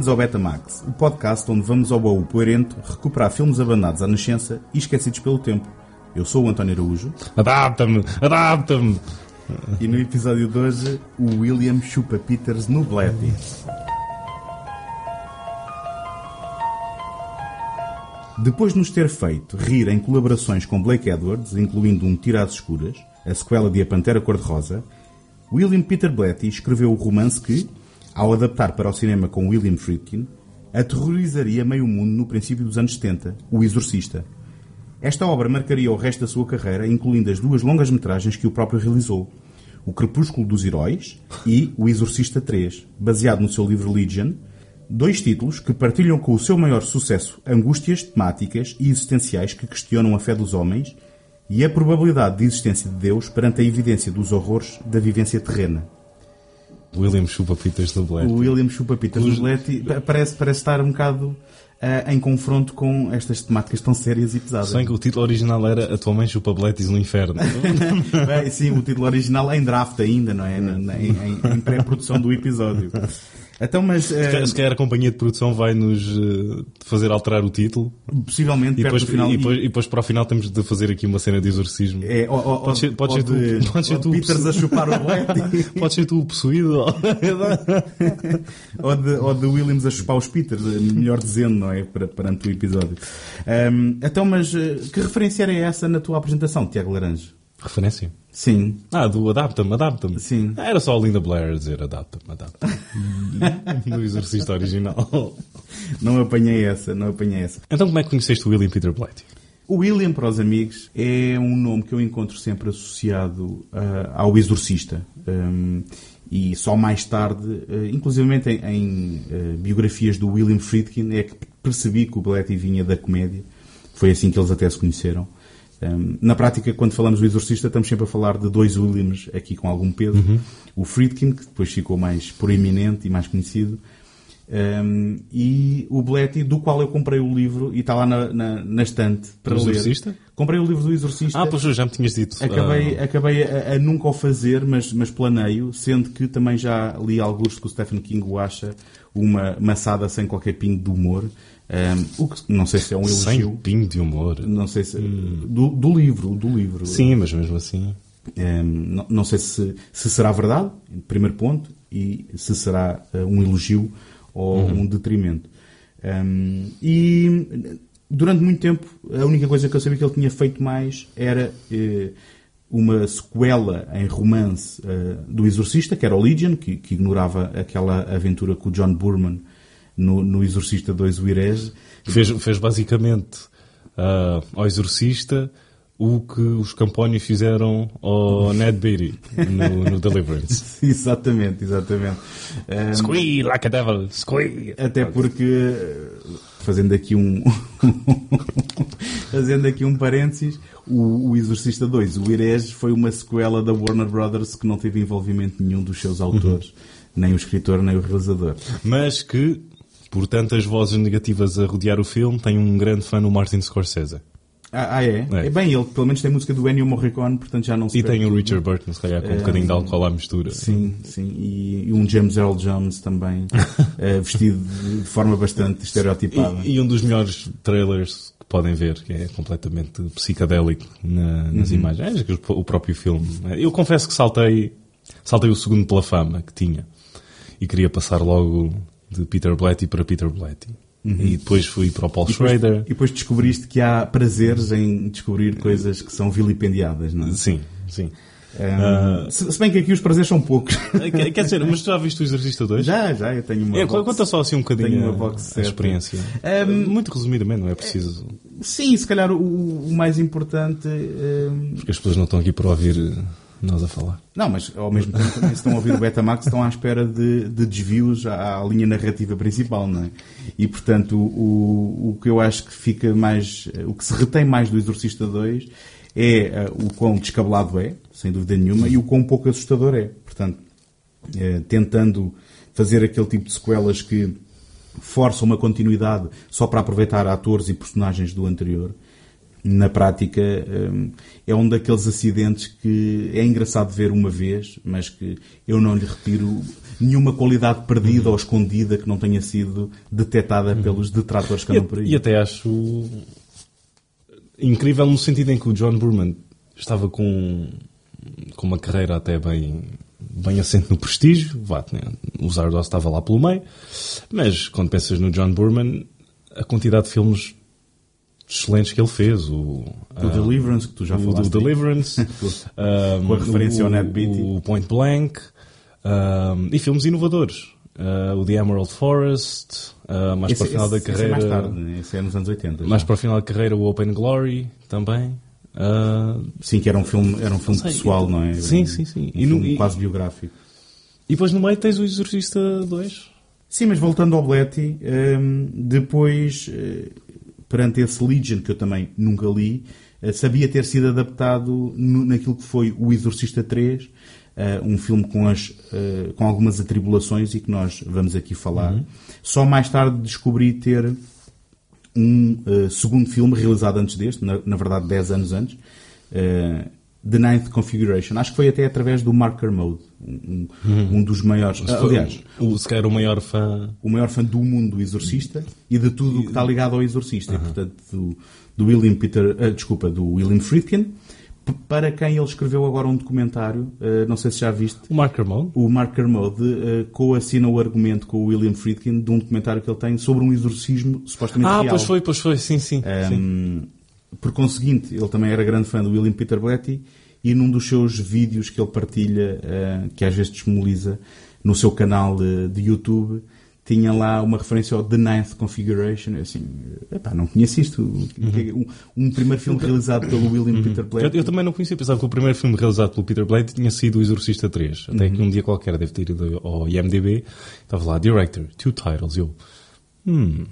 Bem-vindos ao Betamax, o podcast onde vamos ao baú poerento recuperar filmes abandonados à nascença e esquecidos pelo tempo. Eu sou o António Araújo Adapta-me, adapta-me. e no episódio de hoje o William Chupa Peters no Blatty. Depois de nos ter feito rir em colaborações com Blake Edwards, incluindo um Tira às Escuras, a sequela de A Pantera Cor-de-Rosa, William Peter Blatty escreveu o romance que, ao adaptar para o cinema com William Friedkin, aterrorizaria meio mundo no princípio dos anos 70, O Exorcista. Esta obra marcaria o resto da sua carreira, incluindo as duas longas-metragens que o próprio realizou, O Crepúsculo dos Heróis e O Exorcista 3, baseado no seu livro Legion, dois títulos que partilham com o seu maior sucesso angústias temáticas e existenciais que questionam a fé dos homens e a probabilidade de existência de Deus perante a evidência dos horrores da vivência terrena. William Chupa do Black. O William Chupa Peters Os- Blatty parece, parece estar um bocado ah, em confronto com estas temáticas tão sérias e pesadas. Bem que o título original era A tua mãe chupa Bletties no inferno. Bem, sim, o título original é em draft ainda, não é? Em- em pré-produção do episódio. Então, mas eh, Se calhar a companhia de produção vai nos eh, fazer alterar o título possivelmente e depois, final. e, depois, e depois para o final temos de fazer aqui uma cena de exorcismo. é, ou, ou, Pode ser- ou ser tu- de- pode ser ou tu, Peters a chupar o Pode ser tu o possuído. ou, de, ou de Williams a chupar os Peters, eh, melhor dizendo, não é? Para, perante o episódio. Ahm, então, mas que referência era essa na tua apresentação, Tiago Laranja? Referência. Sim, Ah, do adapta-me, adapta-me. Sim. Ah, Era só a Linda Blair a dizer adapta-me, adapta-me. no exorcista original. não apanhei essa, não apanhei essa. Então como é que conheceste o William Peter Blatty? O William, para os amigos, é um nome que eu encontro sempre associado ah, ao Exorcista. Um, e só mais tarde, uh, inclusivamente em, em, ah, biografias do William Friedkin, é que percebi que o Blatty vinha da comédia. Foi assim que eles até se conheceram. Na prática, quando falamos do Exorcista, estamos sempre a falar de dois Williams aqui com algum peso. O Friedkin, que depois ficou mais proeminente e mais conhecido, um, e o Blatty, do qual eu comprei o livro e está lá na, na, na estante para Do ler. Exorcista? Comprei o livro do Exorcista. Ah, pois já me tinhas dito. Acabei, Ah, acabei a, a nunca o fazer, mas, mas planeio, sendo que também já li alguns que o Stephen King o acha uma maçada sem qualquer pingo de humor. Um, o que não sei se é um sem elogio. pingo de humor. Não sei se. Do, do livro, do livro. Sim, mas mesmo assim. Um, não, não sei se, se será verdade, primeiro ponto, e se será uh, um elogio ou um detrimento. Um, e durante muito tempo, a única coisa que eu sabia que ele tinha feito mais era eh, uma sequela em romance eh, do Exorcista, que era o Legion, que, que ignorava aquela aventura com o John Burman no, no Exorcista 2, o Herege. Fez, fez basicamente ah, ao Exorcista o que os Campónios fizeram ao Ned Beatty no, no Deliverance. exatamente, exatamente. Um, Squee like a devil, squee. Até porque, fazendo aqui um fazendo aqui um parênteses, o, o Exorcista 2, o Herege, foi uma sequela da Warner Brothers que não teve envolvimento nenhum dos seus autores, nem o escritor, nem o realizador. Mas que, por tantas vozes negativas a rodear o filme, tem um grande fã no Martin Scorsese. Ah, ah, é? É. é? Bem, ele pelo menos tem música do Ennio Morricone, portanto já não se E tem o. Richard Burton, se calhar, com um bocadinho de álcool à mistura. Sim, sim. E, e um James Earl Jones também, eh, vestido de forma bastante estereotipada. E, e um dos melhores trailers que podem ver, que é completamente psicadélico na- nas imagens, é que o próprio filme. Eu confesso que saltei, saltei o segundo pela fama que tinha e queria passar logo de Peter Blatty para Peter Blatty. E depois fui para o Paul E depois, Schrader. e depois descobriste que há prazeres em descobrir coisas que são vilipendiadas, não é? Sim, sim. Um, se, se bem que aqui os prazeres são poucos. Quer quer dizer, mas tu já viste o Exorcista 2? já, já, eu tenho uma. É, box. conta só assim um bocadinho uma a- box a, set. experiência. Um, Muito resumidamente, não é preciso. Sim, se calhar o, o mais importante. um, Porque as pessoas não estão aqui para ouvir nós a falar. Não, mas ao mesmo tempo também se estão a ouvir o Betamax estão à espera de, de desvios à, à linha narrativa principal, não é? E portanto o, o, que eu acho que fica mais. O que se retém mais do Exorcista 2 é eh, o quão descabelado é, sem dúvida nenhuma, e o quão pouco assustador é. Portanto, eh, tentando fazer aquele tipo de sequelas que forçam uma continuidade só para aproveitar atores e personagens do anterior. Na prática hum, é um daqueles acidentes que é engraçado ver uma vez, mas que eu não lhe retiro nenhuma qualidade perdida ou escondida que não tenha sido detectada pelos detratores que andam por aí. E até acho incrível no sentido em que o John Burman estava com, com uma carreira até bem, bem assente no prestígio, vá, né? o Zardoz estava lá pelo meio, mas quando pensas no John Burman, a quantidade de filmes excelentes que ele fez. O, O ah, Deliverance, que tu já o falaste. do Deliverance, um, Com a referência o, ao Ned Beatty. o Point Blank, um, e filmes inovadores. Uh, o The Emerald Forest, uh, mais Esse, para o final da esse- esse carreira. é mais tarde, né? esse é nos anos 80. Mais já. para o final da carreira, o Open Glory também. Uh, Sim, que era um filme, era um filme sei, pessoal, não é? sim, sim, sim. Um E no- filme e- quase biográfico. e depois no meio tens o Exorcista 2. Sim, mas voltando ao Bletty, hum, depois, eh, perante esse Legion, que eu também nunca li, eh, sabia ter sido adaptado naquilo que foi o Exorcista 3, eh, um filme com, as, eh, com algumas atribulações e que nós vamos aqui falar. Só mais tarde descobri ter um segundo filme realizado antes deste, na, na verdade 10 anos antes, The Ninth Configuration. Acho que foi até através do Marker Mode, um, um- um dos maiores. aliás, o, se calhar o maior fã. o maior fã do mundo do Exorcista e de tudo o que está ligado ao Exorcista. E, portanto, do, do William Peter, ah, desculpa, do William Friedkin, para quem ele escreveu agora um documentário, ah, não sei se já viste, O Mark Kermode. o Mark Kermode uh, coassina o argumento com o William Friedkin de um documentário que ele tem sobre um exorcismo supostamente Ah, real. pois foi, pois foi, sim, sim. sim. Por conseguinte, ele também era grande fã do William Peter Blatty e num dos seus vídeos que ele partilha, uh, que às vezes disponibiliza no seu canal de YouTube, tinha lá uma referência ao The Ninth Configuration. Eu assim, epá, não conheço isto. Um, um primeiro filme realizado pelo William Peter Eu, Blatty. eu também não conhecia, pensava que o primeiro filme realizado pelo Peter Blade tinha sido O Exorcista 3. Até Uhum. que um dia qualquer deve ter ido ao IMDB, estava lá, Director, two titles. Eu, hum,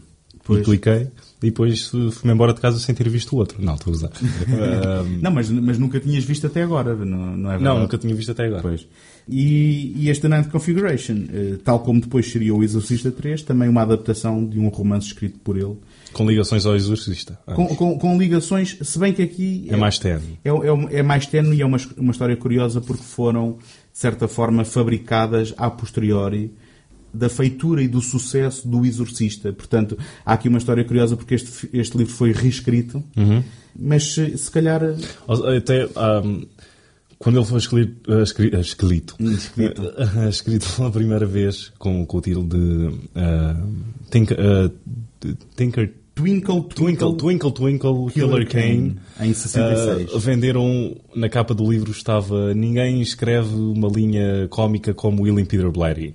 Pois. e cliquei, e depois fui-me embora de casa sem ter visto o outro. Não, estou a usar. Um, Não, mas, mas nunca tinhas visto até agora, não, não é verdade? não, nunca tinha visto até agora. Pois. E, e este Ninth Configuration, eh, tal como depois seria o Exorcista 3, também uma adaptação de um romance escrito por ele, Com ligações ao Exorcista. Com, com- com ligações, se bem que aqui é mais tenue. é, é, é mais tenue e é uma, uma história curiosa porque foram, de certa forma, fabricadas a posteriori da feitura e do sucesso do Exorcista. Portanto, há aqui uma história curiosa porque este, este livro foi reescrito, mas se, se calhar... Até um, quando ele foi escrito, uh, escri- uh, escrito, Escrito. escrito pela primeira vez com, com o título de uh, Tinker, uh, Tinker Twinkle, Twinkle, Twinkle, Twinkle, Killer, Kane. Em 66. Uh, venderam, na capa do livro estava Ninguém escreve uma linha cómica como William Peter Blatty.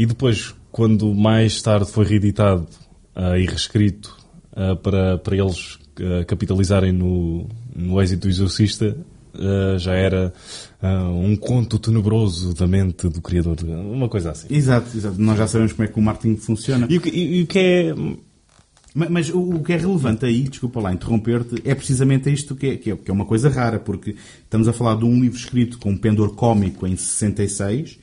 E depois, quando mais tarde foi reeditado uh, e reescrito uh, para, para eles uh, capitalizarem no, no êxito do Exorcista, já era um conto tenebroso da mente do criador. Uma coisa assim. Exato, exato. Nós já sabemos como é que o marketing funciona. E o que, e- e o que é... Ma- Mas o que é relevante aí, desculpa lá interromper-te, é precisamente isto que é, que, é, que é uma coisa rara, porque estamos a falar de um livro escrito com um pendor cómico em 66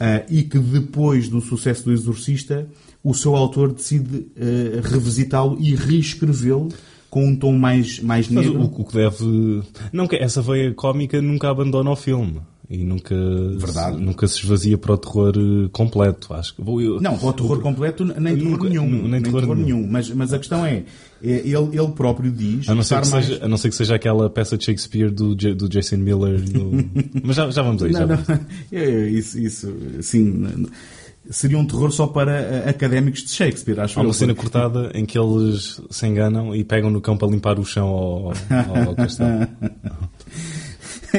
ah, e que depois do sucesso do Exorcista, o seu autor decide ah, revisitá-lo e reescrevê-lo com um tom mais, mais Mas negro. o, o que deve. Não, que essa veia cómica nunca abandona o filme. E nunca, Verdade. nunca se esvazia para o terror eh, completo. Acho que eu. Não, para o terror completo, nem terror Nunca- nenhum. nem Nem, terror terror, nenhum. nenhum. Mas, mas a questão é, é, ele, ele próprio diz A não, ser que mais- seja, a não ser que seja aquela peça de Shakespeare do, do Jason Miller. Mas já, já vamos aí. Já Não, vamos. não. É, isso, isso, sim. Seria um terror só para eh, académicos de Shakespeare, acho Há uma eu. cena cortada em que eles se enganam e pegam no cão para limpar o chão ao, ao, ao castelo.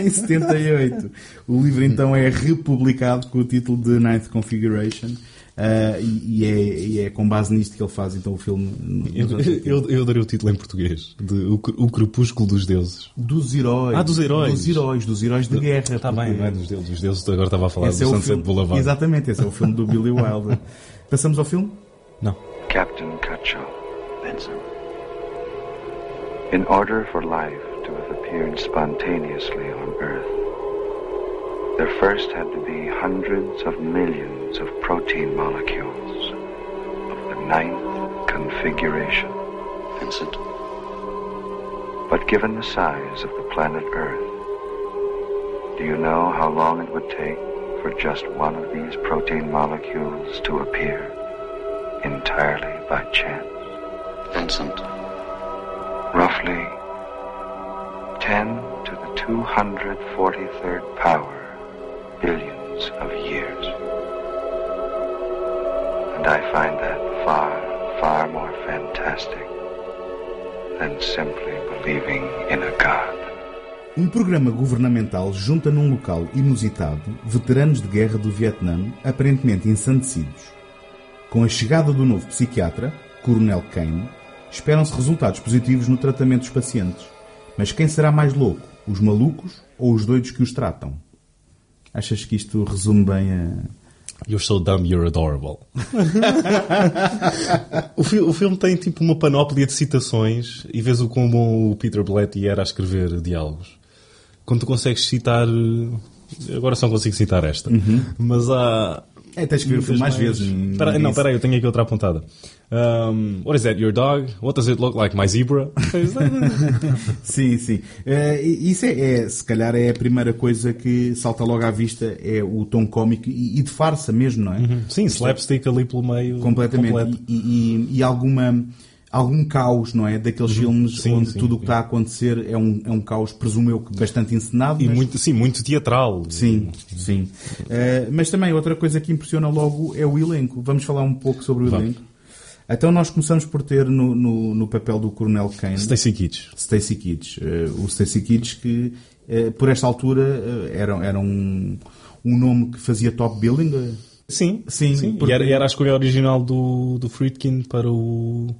em 78. O livro então é republicado com o título de Ninth Configuration. ah, e, e é, e é com base nisto que ele faz então o filme Eu, anos 80. eu, eu darei o título em português: de o, o Crepúsculo dos Deuses. dos heróis. Ah, dos heróis. Dos heróis, dos heróis de guerra. Está bem, não é dos deuses. Dos deuses agora estava a falar esse do é Sunset filme. Boulevard. Exatamente, esse é o filme do Billy Wilder. Passamos ao filme? Não. Captain Cutshaw. Benson. In order for life appeared spontaneously on Earth, there first had to be hundreds of millions of protein molecules of the ninth configuration. Vincent. But given the size of the planet Earth, do you know how long it would take for just one of these protein molecules to appear entirely by chance? Vincent, Roughly 10 to the 243rd power billions of years. And I find that far, far more fantastic than simply believing in a God. Um programa governamental junta num local inusitado veteranos de guerra do Vietnã, aparentemente ensandecidos. Com a chegada do novo psiquiatra, Coronel Kane, esperam-se resultados positivos no tratamento dos pacientes. Mas quem será mais louco, os malucos ou os doidos que os tratam? Achas que isto resume bem a. You're so dumb, you're adorable. o, fi- o filme tem tipo uma panóplia de citações e vês o como o Peter Blatty era a escrever diálogos. Quando tu consegues citar. eh, Agora só consigo citar esta. Mas há. É, tens que ver o filme mais vezes. Espera- não, Isso. espera aí, eu tenho aqui outra apontada. Um, what is that, your dog? What does it look like, my zebra? Sim, sim. Eh, isso é, é, se calhar, é a primeira coisa que salta logo à vista, é o tom cómico e, e de farsa mesmo, não é? Sim, slapstick ali pelo meio. Completamente. E, e- e alguma, algum caos, não é? Daqueles filmes Uhum. Sim, onde sim, tudo o que sim. está a acontecer é um, é um caos, presumo eu, bastante encenado. E mas- muito, sim, muito teatral. Sim, sim. Eh, mas também outra coisa que impressiona logo é o elenco. Vamos falar um pouco sobre o Vamos. elenco. Então nós começamos por ter no, no, no papel do Coronel Kane Stacy Keach. Stacy Kids. Eh, o Stacy Kids que eh, por esta altura era, era um, um nome que fazia top billing. eh, Sim, Sim, porque- E era, era a escolha original do, do Friedkin para, o,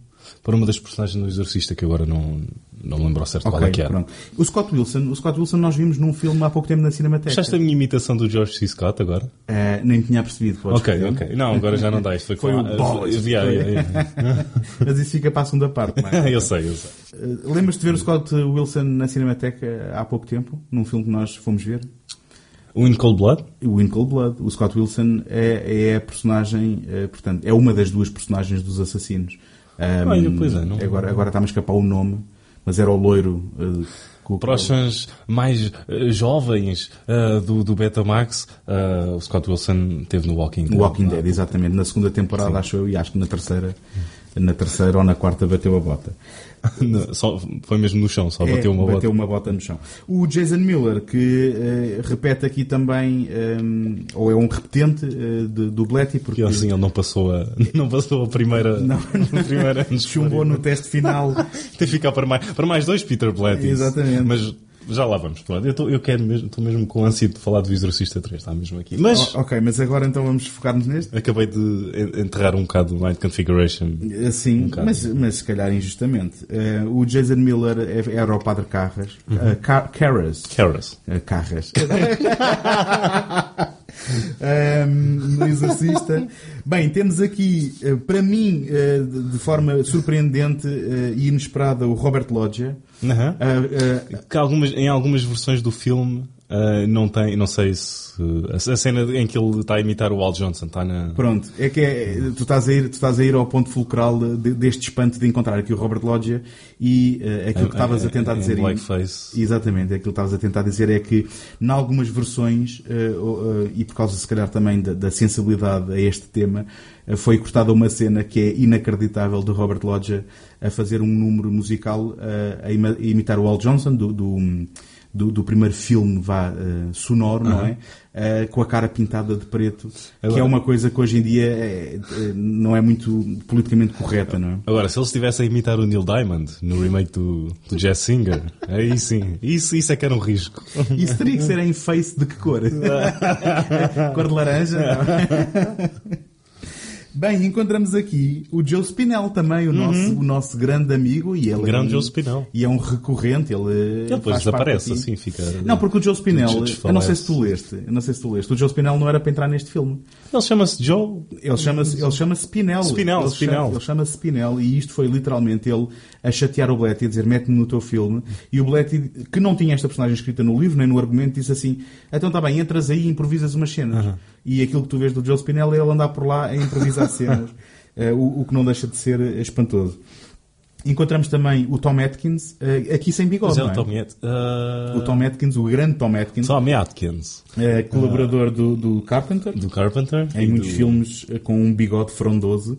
para uma das personagens do Exorcista, que agora não, não me lembro ao certo qual é que era. pronto. O Scott Wilson, o Scott Wilson nós vimos num filme há pouco tempo na Cinemateca. Achaste a minha imitação do George C. Scott agora? Eh, nem tinha percebido. podes ok, ok. Não, agora já não dá. Isto foi, Foi com o Bolas. yeah, yeah, yeah. Mas isso fica para a segunda parte. não é? eu sei, eu sei. Eh, Lembras-te de ver o Scott Wilson na Cinemateca há pouco tempo? Num filme que nós fomos ver? O In Cold Blood? O In Cold Blood. O Scott Wilson é, é a personagem, eh, portanto, é uma das duas personagens dos assassinos. Ahm, Olha, pois é, não- Agora, agora está-me a escapar o nome, mas era o loiro. com o Para os fãs mais eh, jovens eh, do, do Betamax, eh, o Scott Wilson teve no Walking Dead. Walking Dead, exatamente. Na segunda temporada, acho eu, e acho que na terceira, na terceira ou na quarta bateu a bota. No- só, foi mesmo no chão, só É, bateu uma bateu bota. uma bota no chão. O Jason Miller, que eh, repete aqui também, eh, ou é um repetente eh, de- do Bletty, porque E assim ele não passou a, não passou a primeira, Não. a primeira chumbou no teste final. Tem que ficar para mais, para mais dois Peter Blatty. Exatamente. Mas já lá vamos. Pronto, eu, tô- eu quero mesmo, estou mesmo com ânsia de falar do Exorcista 3, está mesmo aqui. Mas O- ok, mas agora então vamos focar-nos neste? acabei de en- enterrar um bocado o Mind Configuration. Sim, bocado. mas, mas se calhar injustamente. Eh, o Jason Miller é- era o Padre Carras. eh, Car- Carras. Carras. Eh, Carras. Ahm, no Exorcista. Bem, temos aqui, eh, para mim, eh, de forma surpreendente eh, e inesperada, o Robert Loggia. Aham. Ah, ah, Que algumas, em algumas versões do filme ah, não tem, não sei se a, a cena em que ele está a imitar o Al Johnson está na. Pronto, é que é, tu, estás a ir, tu estás a ir ao ponto fulcral de- deste espanto de encontrar aqui o Robert Loggia e eh, aquilo que estavas a tentar em dizer. blackface. Exatamente, aquilo que estavas a tentar dizer é que, em algumas versões, eh, eh, e por causa se calhar também da, da sensibilidade a este tema, foi cortada uma cena que é inacreditável de Robert Loggia a fazer um número musical a imitar o Al Johnson do, do, do- do primeiro filme vá, eh, sonoro, não é? Eh, com a cara pintada de preto, que Agora- é uma coisa que hoje em dia eh, eh, não é muito politicamente correta, não é? Agora, se ele estivesse a imitar o Neil Diamond no remake do, do Jazz Singer, aí sim, isso, isso é que era um risco. Isso teria que ser em face de que cor? cor de laranja? não? Bem, encontramos aqui o Joe Spinell também, o, nosso, o nosso grande amigo. E ele O grande é um- Joe Spinell. E é um recorrente. Ele, Ele depois desaparece, assim, fica. Não, porque o Joe Spinell, eu não sei se tu leste, eu não sei se tu leste, o Joe Spinell não era para entrar neste filme. Ele chama-se Joe. Ele chama-se ele chama Spinell. Spinell, ele Spinell. Chama, ele chama-se Spinell e isto foi literalmente ele a chatear o Bletty, a dizer mete-me no teu filme. E o Bletty, que não tinha esta personagem escrita no livro nem no argumento, disse assim: então está bem, entras aí e improvisas umas cenas. E aquilo que tu vês do Joe Spinell é ele andar por lá a improvisar cenas. Eh, o, o que não deixa de ser espantoso. Encontramos também o Tom Atkins, eh, aqui sem bigode, é não o é? Tom Atkins. Ah, O Tom Atkins, o grande Tom Atkins, Tom Atkins. eh, colaborador do, do Carpenter, Do Carpenter. em muitos do- filmes eh, com um bigode frondoso,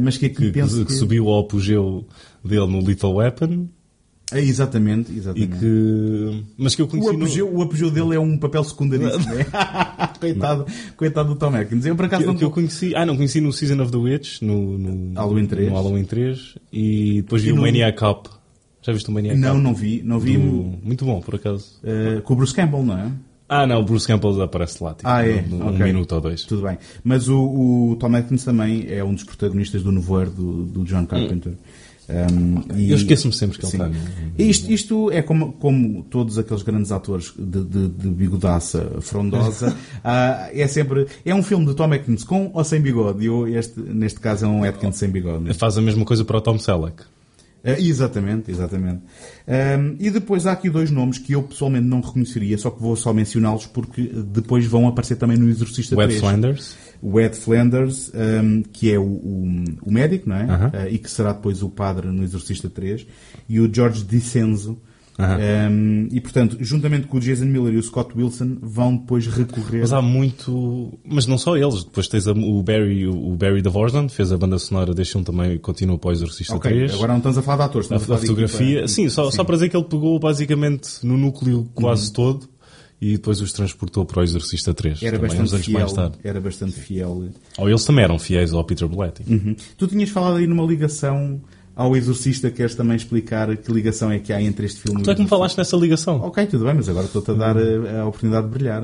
mas que aqui Que, penso que, que subiu ao apogeu dele no Little Weapon. É, exatamente, E exatamente. que... Mas que eu conheci O apogeu, o apogeu dele é um papel secundaríssimo. né? coitado, coitado do Tom Atkins. Eu, por acaso, Que, não... que eu conheci, ah, não conheci no Season of the Witch, no, no Halloween 3. no Halloween 3, e depois vi E o no- Maniac Cop. Já viste o Maniac Não, Cop? não vi. Não vi Do- Muito bom, por acaso. eh, com o Bruce Campbell, não é? Ah, não, o Bruce Campbell aparece lá, tipo, Ah, é? um Ok. minuto ou dois. Tudo bem. Mas o, o Tom Atkins também é um dos protagonistas do Nevoeiro do, do John Carpenter. Um, e- Eu esqueço-me sempre que ele Sim. está. no- Isto, isto é como, como todos aqueles grandes atores de, de, de bigodaça frondosa. ah, é sempre. É um filme de Tom Atkins com ou sem bigode. E eu, este, neste caso é um Atkins sem bigode. Faz a mesma coisa para o Tom Selleck. Ah, exatamente, exatamente. Ahm, e depois há aqui dois nomes que eu pessoalmente não reconheceria, só que vou só mencioná-los porque depois vão aparecer também no Exorcista Ed 3. Flanders. O Ed Flanders, um, que é o, o, o médico, não é? Uh, e que será depois o padre no Exorcista 3. E o George DiCenzo. Aham. Um, e, portanto, juntamente com o Jason Miller e o Scott Wilson, vão depois recorrer... Mas há muito. Mas não só eles. Depois tens a- o Barry, o Barry DeVorsland, fez a banda sonora deste filme também e continua para o Exorcista Ok, 3. agora não estamos a falar de atores. A, estamos a falar de fotografia, sim, só, só para dizer que ele pegou basicamente no núcleo quase todo e depois os transportou para o Exorcista 3. Era também, bastante, fiel, tarde. era bastante fiel. Ou eles também eram fiéis ao Peter Blatty. Uhum. Tu tinhas falado aí numa ligação ao Exorcista, queres também explicar que ligação é que há entre este filme e Tu é que me falaste nessa ligação. Ok, tudo bem, mas agora estou-te a dar a, a oportunidade de brilhar.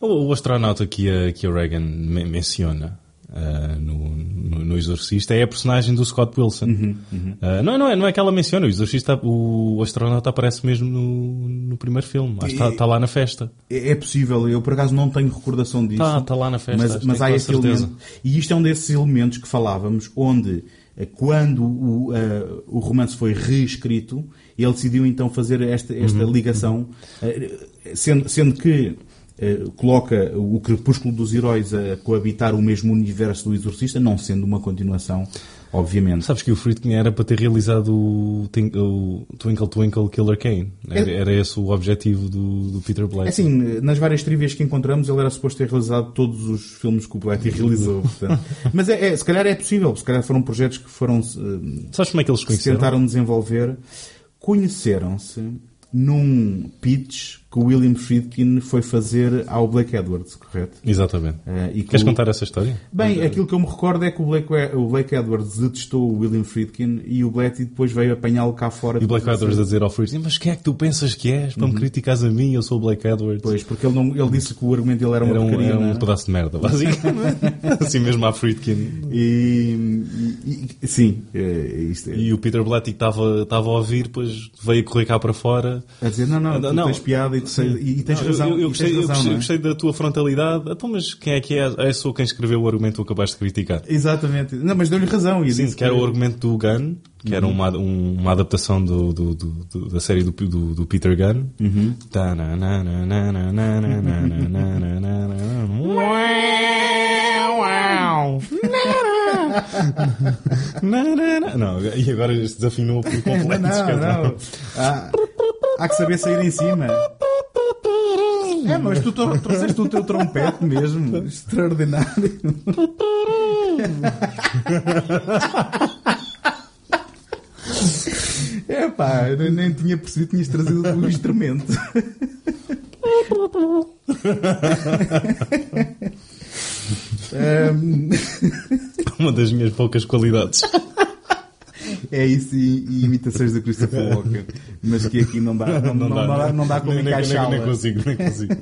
O, astronauta que a, que a Reagan me- menciona ah, no, no, no Exorcista é a personagem do Scott Wilson. Uhum, Ah, não, é- não, é, não é que ela menciona, o Exorcista, o astronauta aparece mesmo no, no primeiro filme. Que está, está lá na festa. É, é possível, eu por acaso não tenho recordação disso. Está, está lá na festa. mas, mas há esse certeza. elemento. E isto é um desses elementos que falávamos, onde eh, quando o, eh, o romance foi reescrito, ele decidiu então fazer esta, esta Uhum. ligação, eh, sendo, sendo que coloca o Crepúsculo dos Heróis a coabitar o mesmo universo do Exorcista, não sendo uma continuação, obviamente. Sabes que o Friedkin era para ter realizado o, Twinkle Twinkle Killer Kane. Era, era esse o objetivo do, do Peter Blatty. É assim, nas várias trivias que encontramos, ele era suposto ter realizado todos os filmes que o Blatty realizou. Mas é, é- se calhar é possível, se calhar foram projetos que foram eh, Sabes como é que eles se que se conheceram? tentaram desenvolver. Conheceram-se num pitch que o William Friedkin foi fazer ao Blake Edwards, correto? Exatamente. E que Queres o- contar essa história? Bem, aquilo que eu me recordo é que o Blake, o Blake Edwards detestou o William Friedkin e o Blatty depois veio apanhá-lo cá fora. E o Blake Edwards a dizer ao Friedkin, mas quem é que tu pensas que és para me criticares a mim? Eu sou o Blake Edwards. Pois, porque ele, não, ele disse que o argumento dele era uma Era um, porcaria. era um era? pedaço de merda, basicamente. assim mesmo à Friedkin. E, e- e- sim, é, isto é, E o Peter Blatty que estava a ouvir, depois veio correr cá para fora. a dizer, não, não, Não, tu não. tens piada e, e tens Não, razão. Eu, eu, gostei, tens eu razão, gostei- não é? gostei da tua frontalidade. Então, mas quem é que é? É só quem escreveu o argumento que tu acabaste de criticar. Exatamente. Não, mas deu-lhe razão. E Sim, que era o argumento do Gunn, que Uhum. era uma, um- uma adaptação do, do- do- da série do, do, Peter Gunn. Uhum. Não, e agora este desafinou por completo. Não, não. Há, há que saber sair em cima. É, mas tu tro- trouxeste o teu trompete mesmo. Extraordinário. É pá, eu nem tinha percebido que tinhas trazido o instrumento. Uma das minhas poucas qualidades. É isso e, e imitações da Christopher Walker. Mas que aqui não dá, não, não, dá, não dá como nem, nem, nem, encaixá-la. consigo, nem consigo.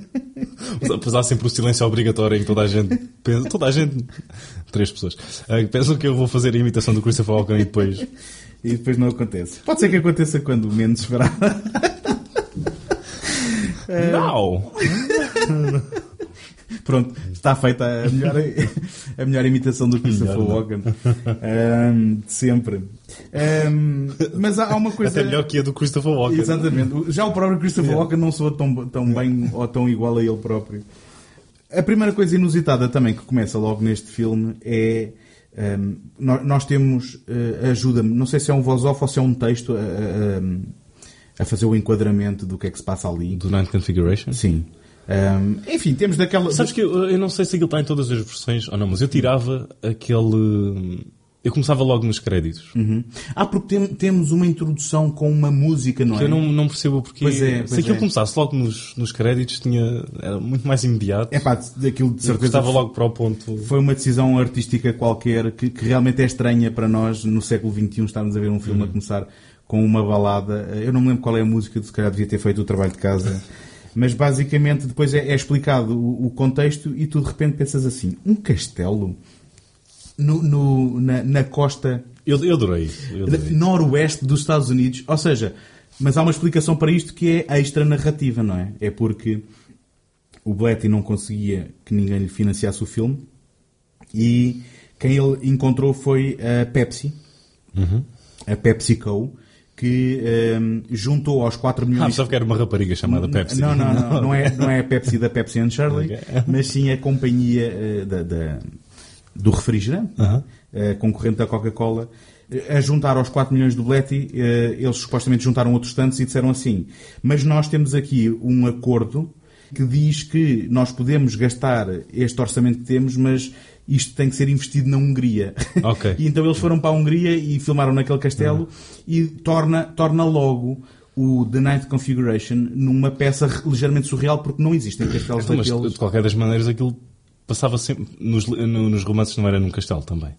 Há sempre o silêncio obrigatório em que toda a gente pensa, toda a gente, três pessoas, eh, pensam que eu vou fazer a imitação do Christopher Walken e depois E depois não acontece. Pode ser que aconteça quando menos esperar. Não! Pronto, está feita a melhor, a melhor imitação do Christopher. Walken. Ahm, de sempre. Ahm, mas há há uma coisa. Até melhor que a do Christopher Walken. Exatamente. Já o próprio Christopher Yeah. Walken não soa tão, tão bem ou tão igual a ele próprio. A primeira coisa inusitada também que começa logo neste filme é Um, nós, temos, uh, ajuda-me, não sei se é um voz off ou se é um texto a, a, a, fazer o enquadramento do que é que se passa ali. Do Ninth Configuration? Sim. Um, enfim, temos daquela. Sabes que eu, eu, não sei se aquilo está em todas as versões ou não, mas eu tirava aquele. Eu começava logo nos créditos. Uhum. Ah, porque tem, temos uma introdução com uma música, não que é? Eu não, não percebo porque. Pois é, pois se aquilo é. começasse logo nos, nos créditos, tinha, era muito mais imediato. É pá, daquilo de certeza. Estava logo para o ponto. Foi uma decisão artística qualquer que, que, realmente é estranha para nós no século XXI estarmos a ver um filme Uhum. a começar com uma balada. Eu não me lembro qual é a música, se calhar devia ter feito o trabalho de casa. Mas basicamente depois é, é explicado o, o, contexto e tu de repente pensas assim: um castelo no, no, na, na, costa eu, eu adorei, eu adorei. noroeste dos Estados Unidos. Ou seja, mas há uma explicação para isto que é extra narrativa, não é? É porque o Blatty não conseguia que ninguém lhe financiasse o filme e quem ele encontrou foi a Pepsi, uhum. a PepsiCo que um, juntou aos 4 milhões. Ah, sabe que era uma rapariga chamada Pepsi. Não, não, não, não é, não é a Pepsi da Pepsi and Shirley, okay. mas sim a companhia uh, da, da, do refrigerante, uh -huh. uh, concorrente da Coca-Cola. A juntar aos 4 milhões do Bletty, uh, eles supostamente juntaram outros tantos e disseram assim: Mas nós temos aqui um acordo que diz que nós podemos gastar este orçamento que temos, mas isto tem que ser investido na Hungria. Okay. e então eles foram para a Hungria e filmaram naquele castelo uhum. e torna, torna logo o The Ninth Configuration numa peça ligeiramente surreal porque não existem castelos então, daqueles. Mas, de qualquer das maneiras, aquilo passava sempre. Nos, nos romances não era num castelo também.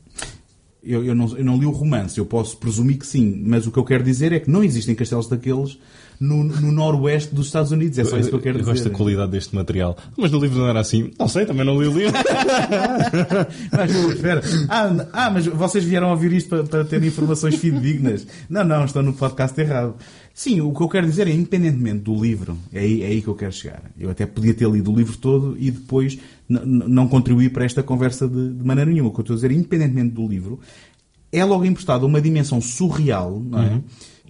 Eu, eu, não, eu não li o romance, eu posso presumir que sim, mas o que eu quero dizer é que não existem castelos daqueles no, no noroeste dos Estados Unidos. É só isso que eu quero eu dizer. gosto da qualidade deste material. Mas no livro não era assim. Não sei, também não li o livro. mas, espera. Ah, ah, mas vocês vieram ouvir isto para, para terem informações fidedignas. Não, não, estão no podcast errado. Sim, o que eu quero dizer é, independentemente do livro, é aí, é aí que eu quero chegar. Eu até podia ter lido o livro todo e depois não contribuir para esta conversa de, de, maneira nenhuma. O que eu estou a dizer, independentemente do livro, é logo emprestado uma dimensão surreal, não é? Uhum.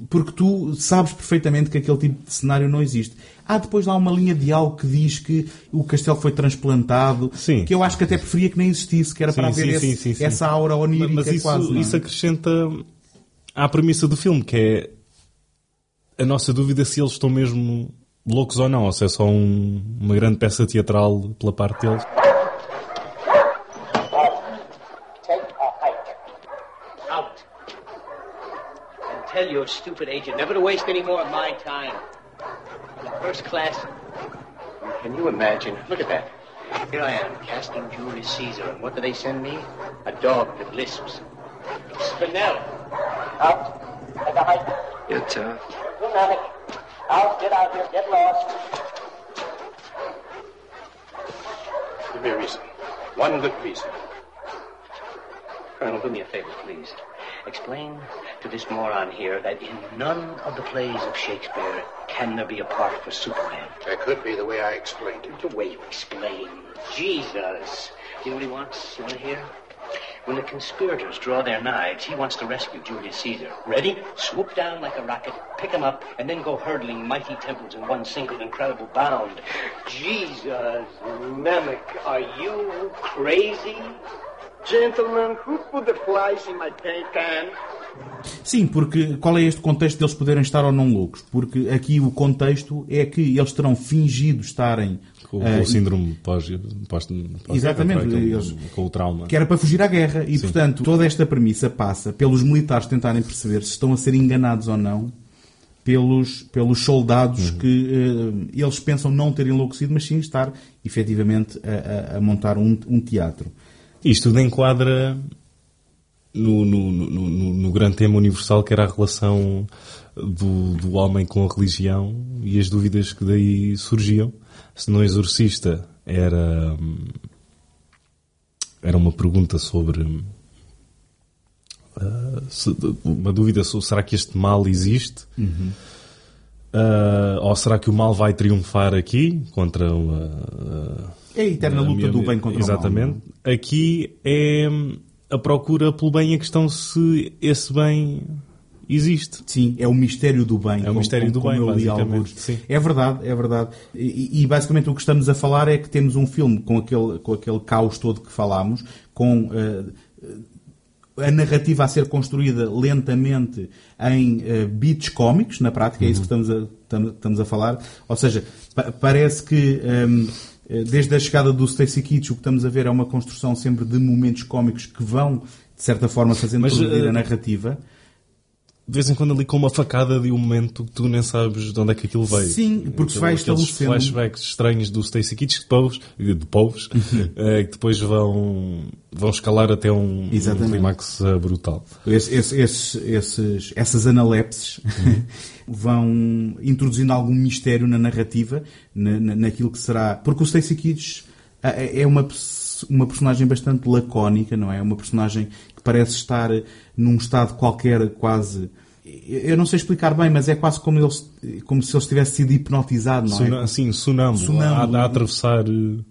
Porque tu sabes perfeitamente que aquele tipo de cenário não existe. Há depois lá uma linha de algo que diz que o castelo foi transplantado, sim. que eu acho que até preferia que nem existisse, que era sim, para haver esse, essa aura onírica Mas isso, quase. isso acrescenta à premissa do filme, que é a nossa dúvida se eles estão mesmo loucos ou não, ou se é só um, uma grande peça teatral pela parte deles. Your stupid agent never to waste any more of my time. First class. Can you imagine? Look at that. Here I am, casting Julius Caesar, and what do they send me? A dog that lisps. Spinell. Out. Take a hike. You're tough. You manic. Out. Get out here. Get lost. Give me a reason. One good reason. Colonel, do me a favor, please. Explain to this moron here that in none of the plays of Shakespeare can there be a part for Superman. That could be the way I explained it. The way you explain. Jesus. You know what he wants? You want to hear? When the conspirators draw their knives, he wants to rescue Julius Caesar. Ready? Swoop down like a rocket, pick him up, and then go hurdling mighty temples in one single incredible bound. Jesus, Namek, are you crazy? Gentlemen, who put the flies in my paint can? Sim, porque qual é este contexto deles poderem estar ou não loucos? Porque aqui o contexto é que eles terão fingido estarem com, uh, com o síndrome pós, pós, pós exatamente, com, eles, com o trauma. Que era para fugir à guerra. E, Sim. portanto, toda esta premissa passa pelos militares tentarem perceber se estão a ser enganados ou não pelos, pelos soldados Uhum. que uh, eles pensam não ter enlouquecido, mas sim estar efetivamente a, a, a montar um, um teatro. Isto tudo enquadra no, no, no, no, grande tema universal que era a relação do, do homem com a religião e as dúvidas que daí surgiam. Se no Exorcista era, era uma pergunta sobre. Se, uma dúvida sobre será que este mal existe? Uhum. Uh, ou será que o mal vai triunfar aqui contra uma. Uh, é a eterna luta do bem contra exatamente. o mal. é? Aqui é a procura pelo bem a questão se esse bem existe. Sim, é o mistério do bem. É o mistério do bem, basicamente. Sim. É verdade, é verdade. E, e, basicamente o que estamos a falar é que temos um filme com aquele, com aquele caos todo que falámos, com uh, a narrativa a ser construída lentamente em uh, beats cómicos, na prática, é isso que estamos a, tam- estamos a falar. Ou seja, pa- parece que um, desde a chegada do Stacy Keach o que estamos a ver é uma construção sempre de momentos cómicos que vão, de certa forma, fazendo progredir eh, a narrativa. De vez em quando ali com uma facada de um momento que tu nem sabes de onde é que aquilo veio. Sim, porque se vai estabelecendo- flashbacks estranhos do Stacy Keach de povos, de Uhum. eh, que depois vão, vão escalar até um, um clímax eh, brutal. Esse- esse- esses- esses- essas analepses vão introduzindo algum mistério na narrativa, na, na- naquilo que será. Porque o Stacy Kids é é uma, uma personagem bastante lacónica, não é? Uma personagem parece estar num estado qualquer, quase. Eu não sei explicar bem, mas é quase como, ele, se- como se ele tivesse sido hipnotizado, não Suna, é? assim, sonâmbulo, Sonâmbulo. A, a atravessar. um,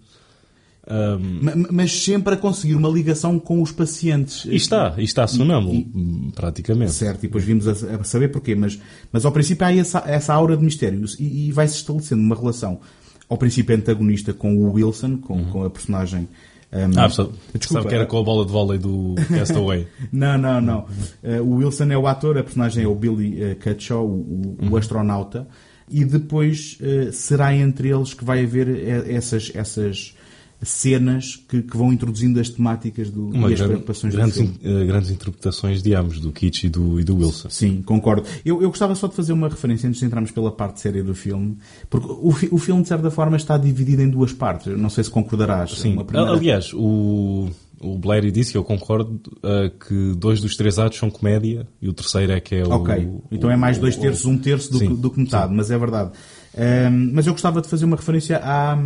Ma- ma- Mas sempre a conseguir uma ligação com os pacientes. e está, e está sonâmbulo, E- hum, praticamente. Certo, e depois vimos a, a saber porquê, mas, mas ao princípio há essa, essa aura de mistério e, e vai-se estabelecendo uma relação ao princípio antagonista com o Wilson, com, com a personagem. Um, Ah, sabe, Desculpa, sabe que era com a bola de vôlei do Castaway. Não, não, não. Uh, o Wilson é o ator, a personagem é o Billy uh, Cutshaw, o, o- o astronauta, e depois uh, será entre eles que vai haver eh, essas, essas cenas que, que vão introduzindo as temáticas do, Uma e as grande- preocupações do grandes, filme. in- eh, grandes interpretações de ambos, do Kitsch e do, e do Wilson. Sim, concordo. Eu, eu gostava só de fazer uma referência antes de entrarmos pela parte séria do filme, porque o, o filme, de certa forma, está dividido em duas partes. Eu não sei se concordarás. Sim, primeira- aliás, o, o Blair disse, eu concordo, eh, que dois dos três atos são comédia e o terceiro é que é o. Ok, então é mais dois terços, um terço do, Sim, que, do que metade, mas é verdade. Ahm, mas eu gostava de fazer uma referência à,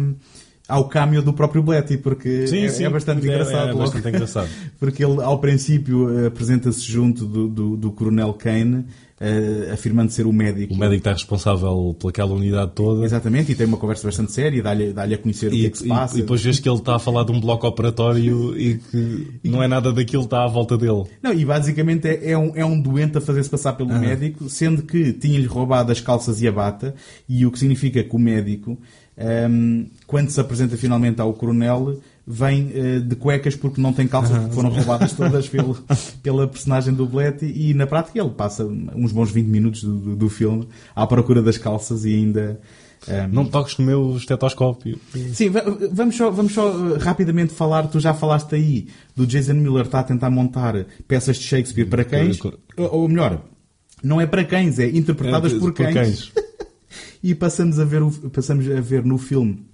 ao cameo do próprio Bletty, porque Sim, é, sim, é bastante é- engraçado. é bastante engraçado. porque ele, ao princípio, apresenta-se junto do, do, do Coronel Kane, eh, afirmando ser o médico. O médico está responsável pelaquela unidade toda. Exatamente, e tem uma conversa bastante séria, dá-lhe dá a conhecer o que E, é que se e- passa. e depois vês que ele está a falar de um bloco operatório e que não é nada daquilo que está à volta dele. Não, e basicamente é, é um, é um doente a fazer-se passar pelo médico, sendo que tinha-lhe roubado as calças e a bata, e o que significa que o médico, quando se apresenta finalmente ao coronel, vem eh, de cuecas porque não tem calças, porque foram roubadas todas pelo, pela personagem do Bletty, e na prática ele passa uns bons 20 minutos do, do, do filme à procura das calças e ainda... hum, Não toques no meu estetoscópio. Sim, va- vamos só, vamos só uh, rapidamente falar, tu já falaste aí do Jason Miller está a tentar montar peças de Shakespeare para cães, ou melhor, não é para cães, é interpretadas É, por por cães. E passamos a ver, passamos a ver no filme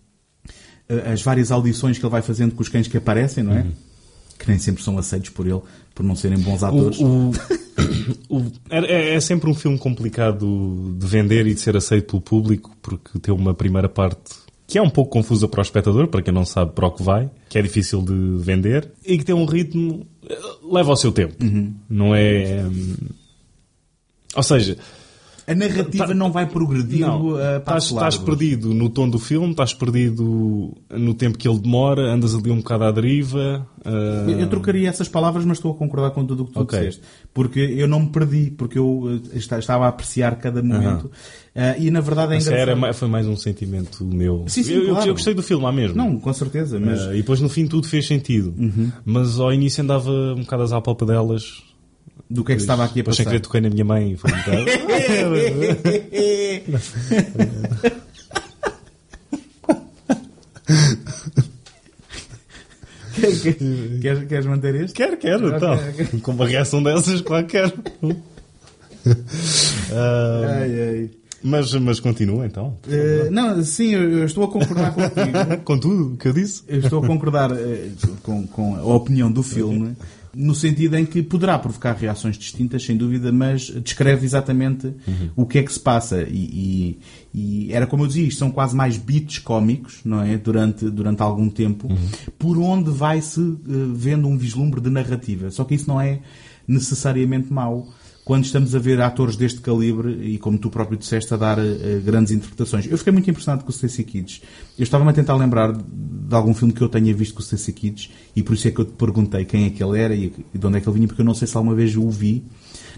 uh, as várias audições que ele vai fazendo com os cães que aparecem, não é? Uhum. Que nem sempre são aceitos por ele, por não serem bons atores. O, o- o- é, é sempre um filme complicado de vender e de ser aceito pelo público, porque tem uma primeira parte que é um pouco confusa para o espectador, para quem não sabe para o que vai, que é difícil de vender, e que tem um ritmo. eh, leva ao seu tempo. Não é. hum, Ou seja, A narrativa Tá- não vai progredindo não, a estás, perdido no tom do filme, estás perdido no tempo que ele demora, andas ali um bocado à deriva. ah, Eu, eu trocaria essas palavras, mas estou a concordar com tudo o que tu Ok. disseste. Porque eu não me perdi, porque eu esta- estava a apreciar cada momento. Ah, e na verdade é Essa engraçado. era, foi mais um sentimento meu. Sim, sim, eu, claro. eu gostei do filme lá mesmo. Não, com certeza, mas Ah, e depois no fim tudo fez sentido. Mas ao início andava um bocado às delas. Do que é que estava aqui a sem passar? querer toquei na minha mãe. e Foi um bocado... queres, queres manter este? quero, quero, Ok, então. ok. Com uma reação dessas, claro que quero. Ah, Ai, ai. mas, mas continua então. Eh, não, sim, eu, estou a concordar contigo. Com tudo o que eu disse. Eu estou a concordar eh, com, com a opinião do filme, no sentido em que poderá provocar reações distintas, sem dúvida, mas descreve exatamente o que é que se passa. E, e- e era como eu dizia, isto são quase mais beats cómicos, não é? Durante, durante algum tempo, por onde vai-se eh, vendo um vislumbre de narrativa. Só que isso não é necessariamente mau quando estamos a ver atores deste calibre e, como tu próprio disseste, a dar eh, grandes interpretações. Eu fiquei muito impressionado com o Stacey Kids. Eu estava-me a tentar lembrar de algum filme que eu tenha visto com o Stacey Kids e por isso é que eu te perguntei quem é que ele era e de onde é que ele vinha, porque eu não sei se alguma vez o vi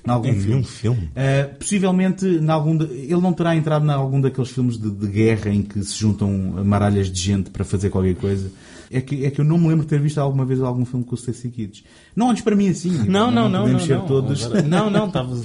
em algum filme. filme. Uh, possivelmente, em algum de- ele não terá entrado em algum daqueles filmes de, de guerra em que se juntam maralhas de gente para fazer qualquer coisa. É que, é que eu não me lembro de ter visto alguma vez algum filme com o Stacy Kids. Não olhes para mim assim. Não, não, não. Podemos não, ser não. todos. Agora- não, não, estava.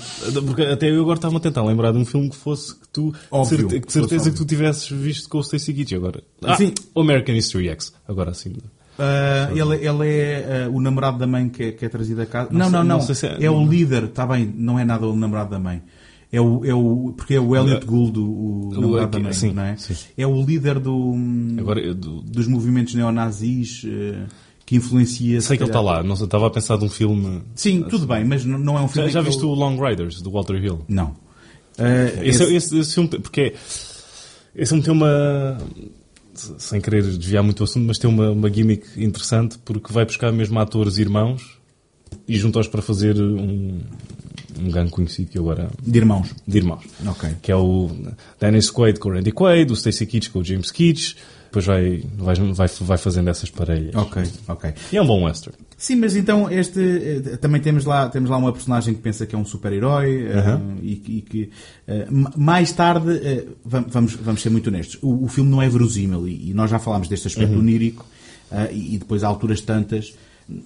Porque até eu agora estava a tentar lembrar de um filme que fosse que tu. Óbvio, certe- que certeza que tu tivesses visto com o Stacy Keach agora. Ah, Sim. American History X. Agora sim. Ah, ele, ele é ah, o namorado da mãe que é, que é trazido a casa. Não, sei- não, não. não sei se é- é... o líder, está bem, não é nada o namorado da mãe. É o, é o, porque é o Elliot Gould, o, o namorado da mãe, sim, não é? sim. É o líder do, Agora, do- dos movimentos neonazis eh, que influencia. sei que ele está lá. Não estava a pensar de um filme. Sim, tudo bem, mas não é um Já, filme. já que viste eu- o Long Riders, do Walter Hill? Não. Ah, Esse, esse- esse, esse filme, porque é- esse filme tem uma. Sem querer desviar muito o assunto, mas tem uma, uma gimmick interessante porque vai buscar mesmo atores irmãos e junta-os para fazer um, um gangue conhecido que agora. De irmãos. de irmãos. Ok. Que é o Dennis Quaid com o Randy Quaid, o Stacey Keach com o James Keach. Depois vai, vai, vai, vai fazendo essas parelhas. Ok, ok. E é um bom western. Sim, mas então este eh, também temos lá temos lá uma personagem que pensa que é um super-herói eh, Aham. e, que- e que eh, ma- mais tarde eh, vam- vamos vamos ser muito honestos o, o filme não é verosímil e, e nós já falámos deste aspecto onírico eh, e, e depois a alturas tantas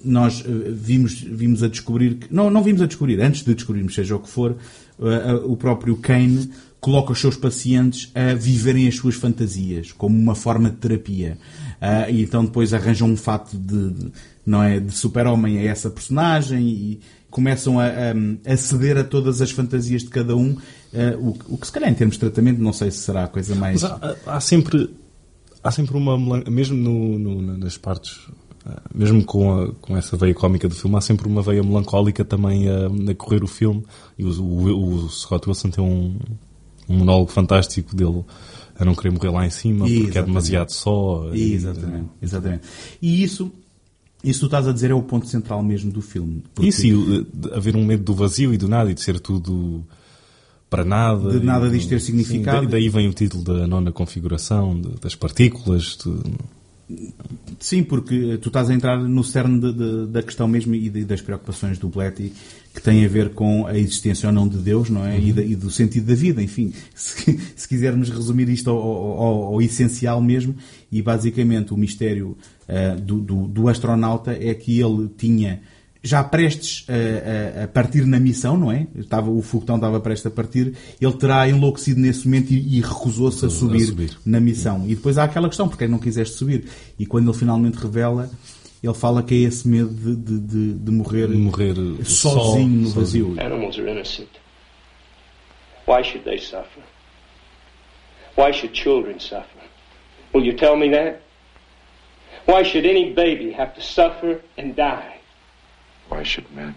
nós eh, vimos vimos a descobrir não não vimos a descobrir antes de descobrirmos seja o que for eh, o próprio Kane coloca os seus pacientes a viverem as suas fantasias como uma forma de terapia. Ah, e então depois arranjam um fato de, não é de super-homem a essa personagem e começam a, a, ceder a todas as fantasias de cada um. Ah, o, que- se calhar em termos de tratamento não sei se será a coisa mais há, há sempre há sempre uma mesmo no, no- nas partes mesmo com, a- com essa veia cómica do filme há sempre uma veia melancólica também a, a correr o filme e o, o, o Scott Wilson tem um, um monólogo fantástico dele a não querer morrer lá em cima porque é demasiado só e- exatamente, exatamente e isso isso tu estás a dizer é o ponto central mesmo do filme porque Isso, e haver um medo do vazio e do nada e de ser tudo para nada. De nada E- disto ter significado. Sim, da- daí vem o título da nona configuração, de- das partículas. de- Sim, porque tu estás a entrar no cerne de- de- da questão mesmo e de- das preocupações do Bletty que tem a ver com a existência ou não de Deus, não é? E, da- e do sentido da vida, enfim. Se, se quisermos resumir isto ao, ao- ao- ao essencial mesmo, e basicamente o mistério ah, do, do- do astronauta é que ele tinha já prestes a, a- a partir na missão, não é? Estava, o foguetão estava prestes a partir, ele terá enlouquecido nesse momento e, e recusou-se a A subir, na missão. E depois há aquela questão, porque é não quiseste subir? E quando ele finalmente revela, ele fala que é esse medo de, de, de- de morrer, morrer sozinho no vazio. Animals are innocent. Why should they suffer? Why should children suffer? Will you tell me that? Why should any baby have to suffer and die? Why should men?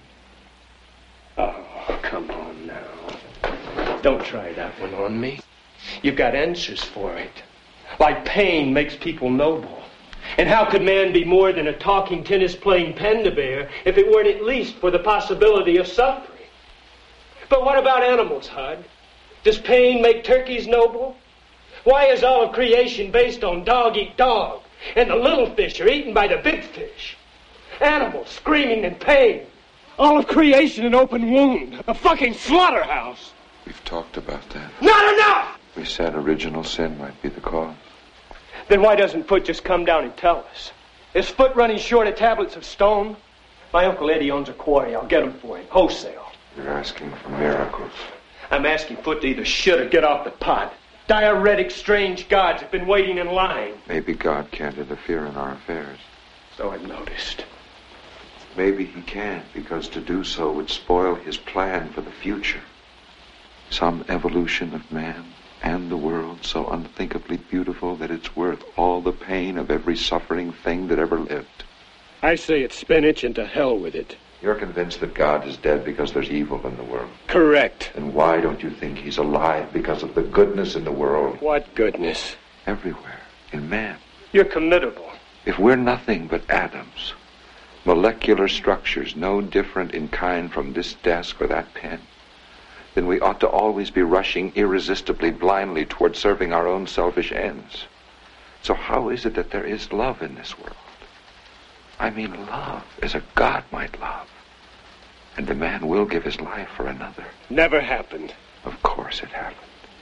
Oh, come on now. Don't try that one on me. You've got answers for it. Like pain makes people noble. And how could man be more than a talking tennis playing panda bear if it weren't at least for the possibility of suffering? But what about animals, Hud? Does pain make turkeys noble? Why is all of creation based on dog eat dog? And the little fish are eaten by the big fish. Animals screaming in pain. All of creation an open wound. A fucking slaughterhouse. We've talked about that. Not enough! We said original sin might be the cause. Then why doesn't Foot just come down and tell us? Is Foot running short of tablets of stone? My Uncle Eddie owns a quarry. I'll get get 'em for him. Wholesale. You're asking for miracles. I'm asking Foot to either shit or get off the pot. Diuretic strange gods have been waiting in line. Maybe God can't interfere in our affairs. So I've noticed. Maybe he can't, because to do so would spoil his plan for the future. Some evolution of man and the world so unthinkably beautiful that it's worth all the pain of every suffering thing that ever lived. I say it's spinach and to hell with it. You're convinced that God is dead because there's evil in the world. Correct. Then why don't you think he's alive because of the goodness in the world? What goodness. Everywhere. In man. You're committable. If we're nothing but atoms, molecular structures no different in kind from this desk or that pen, then we ought to always be rushing irresistibly blindly toward serving our own selfish ends. So how is it that there is love in this world? I mean love as a God might love. And the man will give his life for another. Never happened. Of course it happened.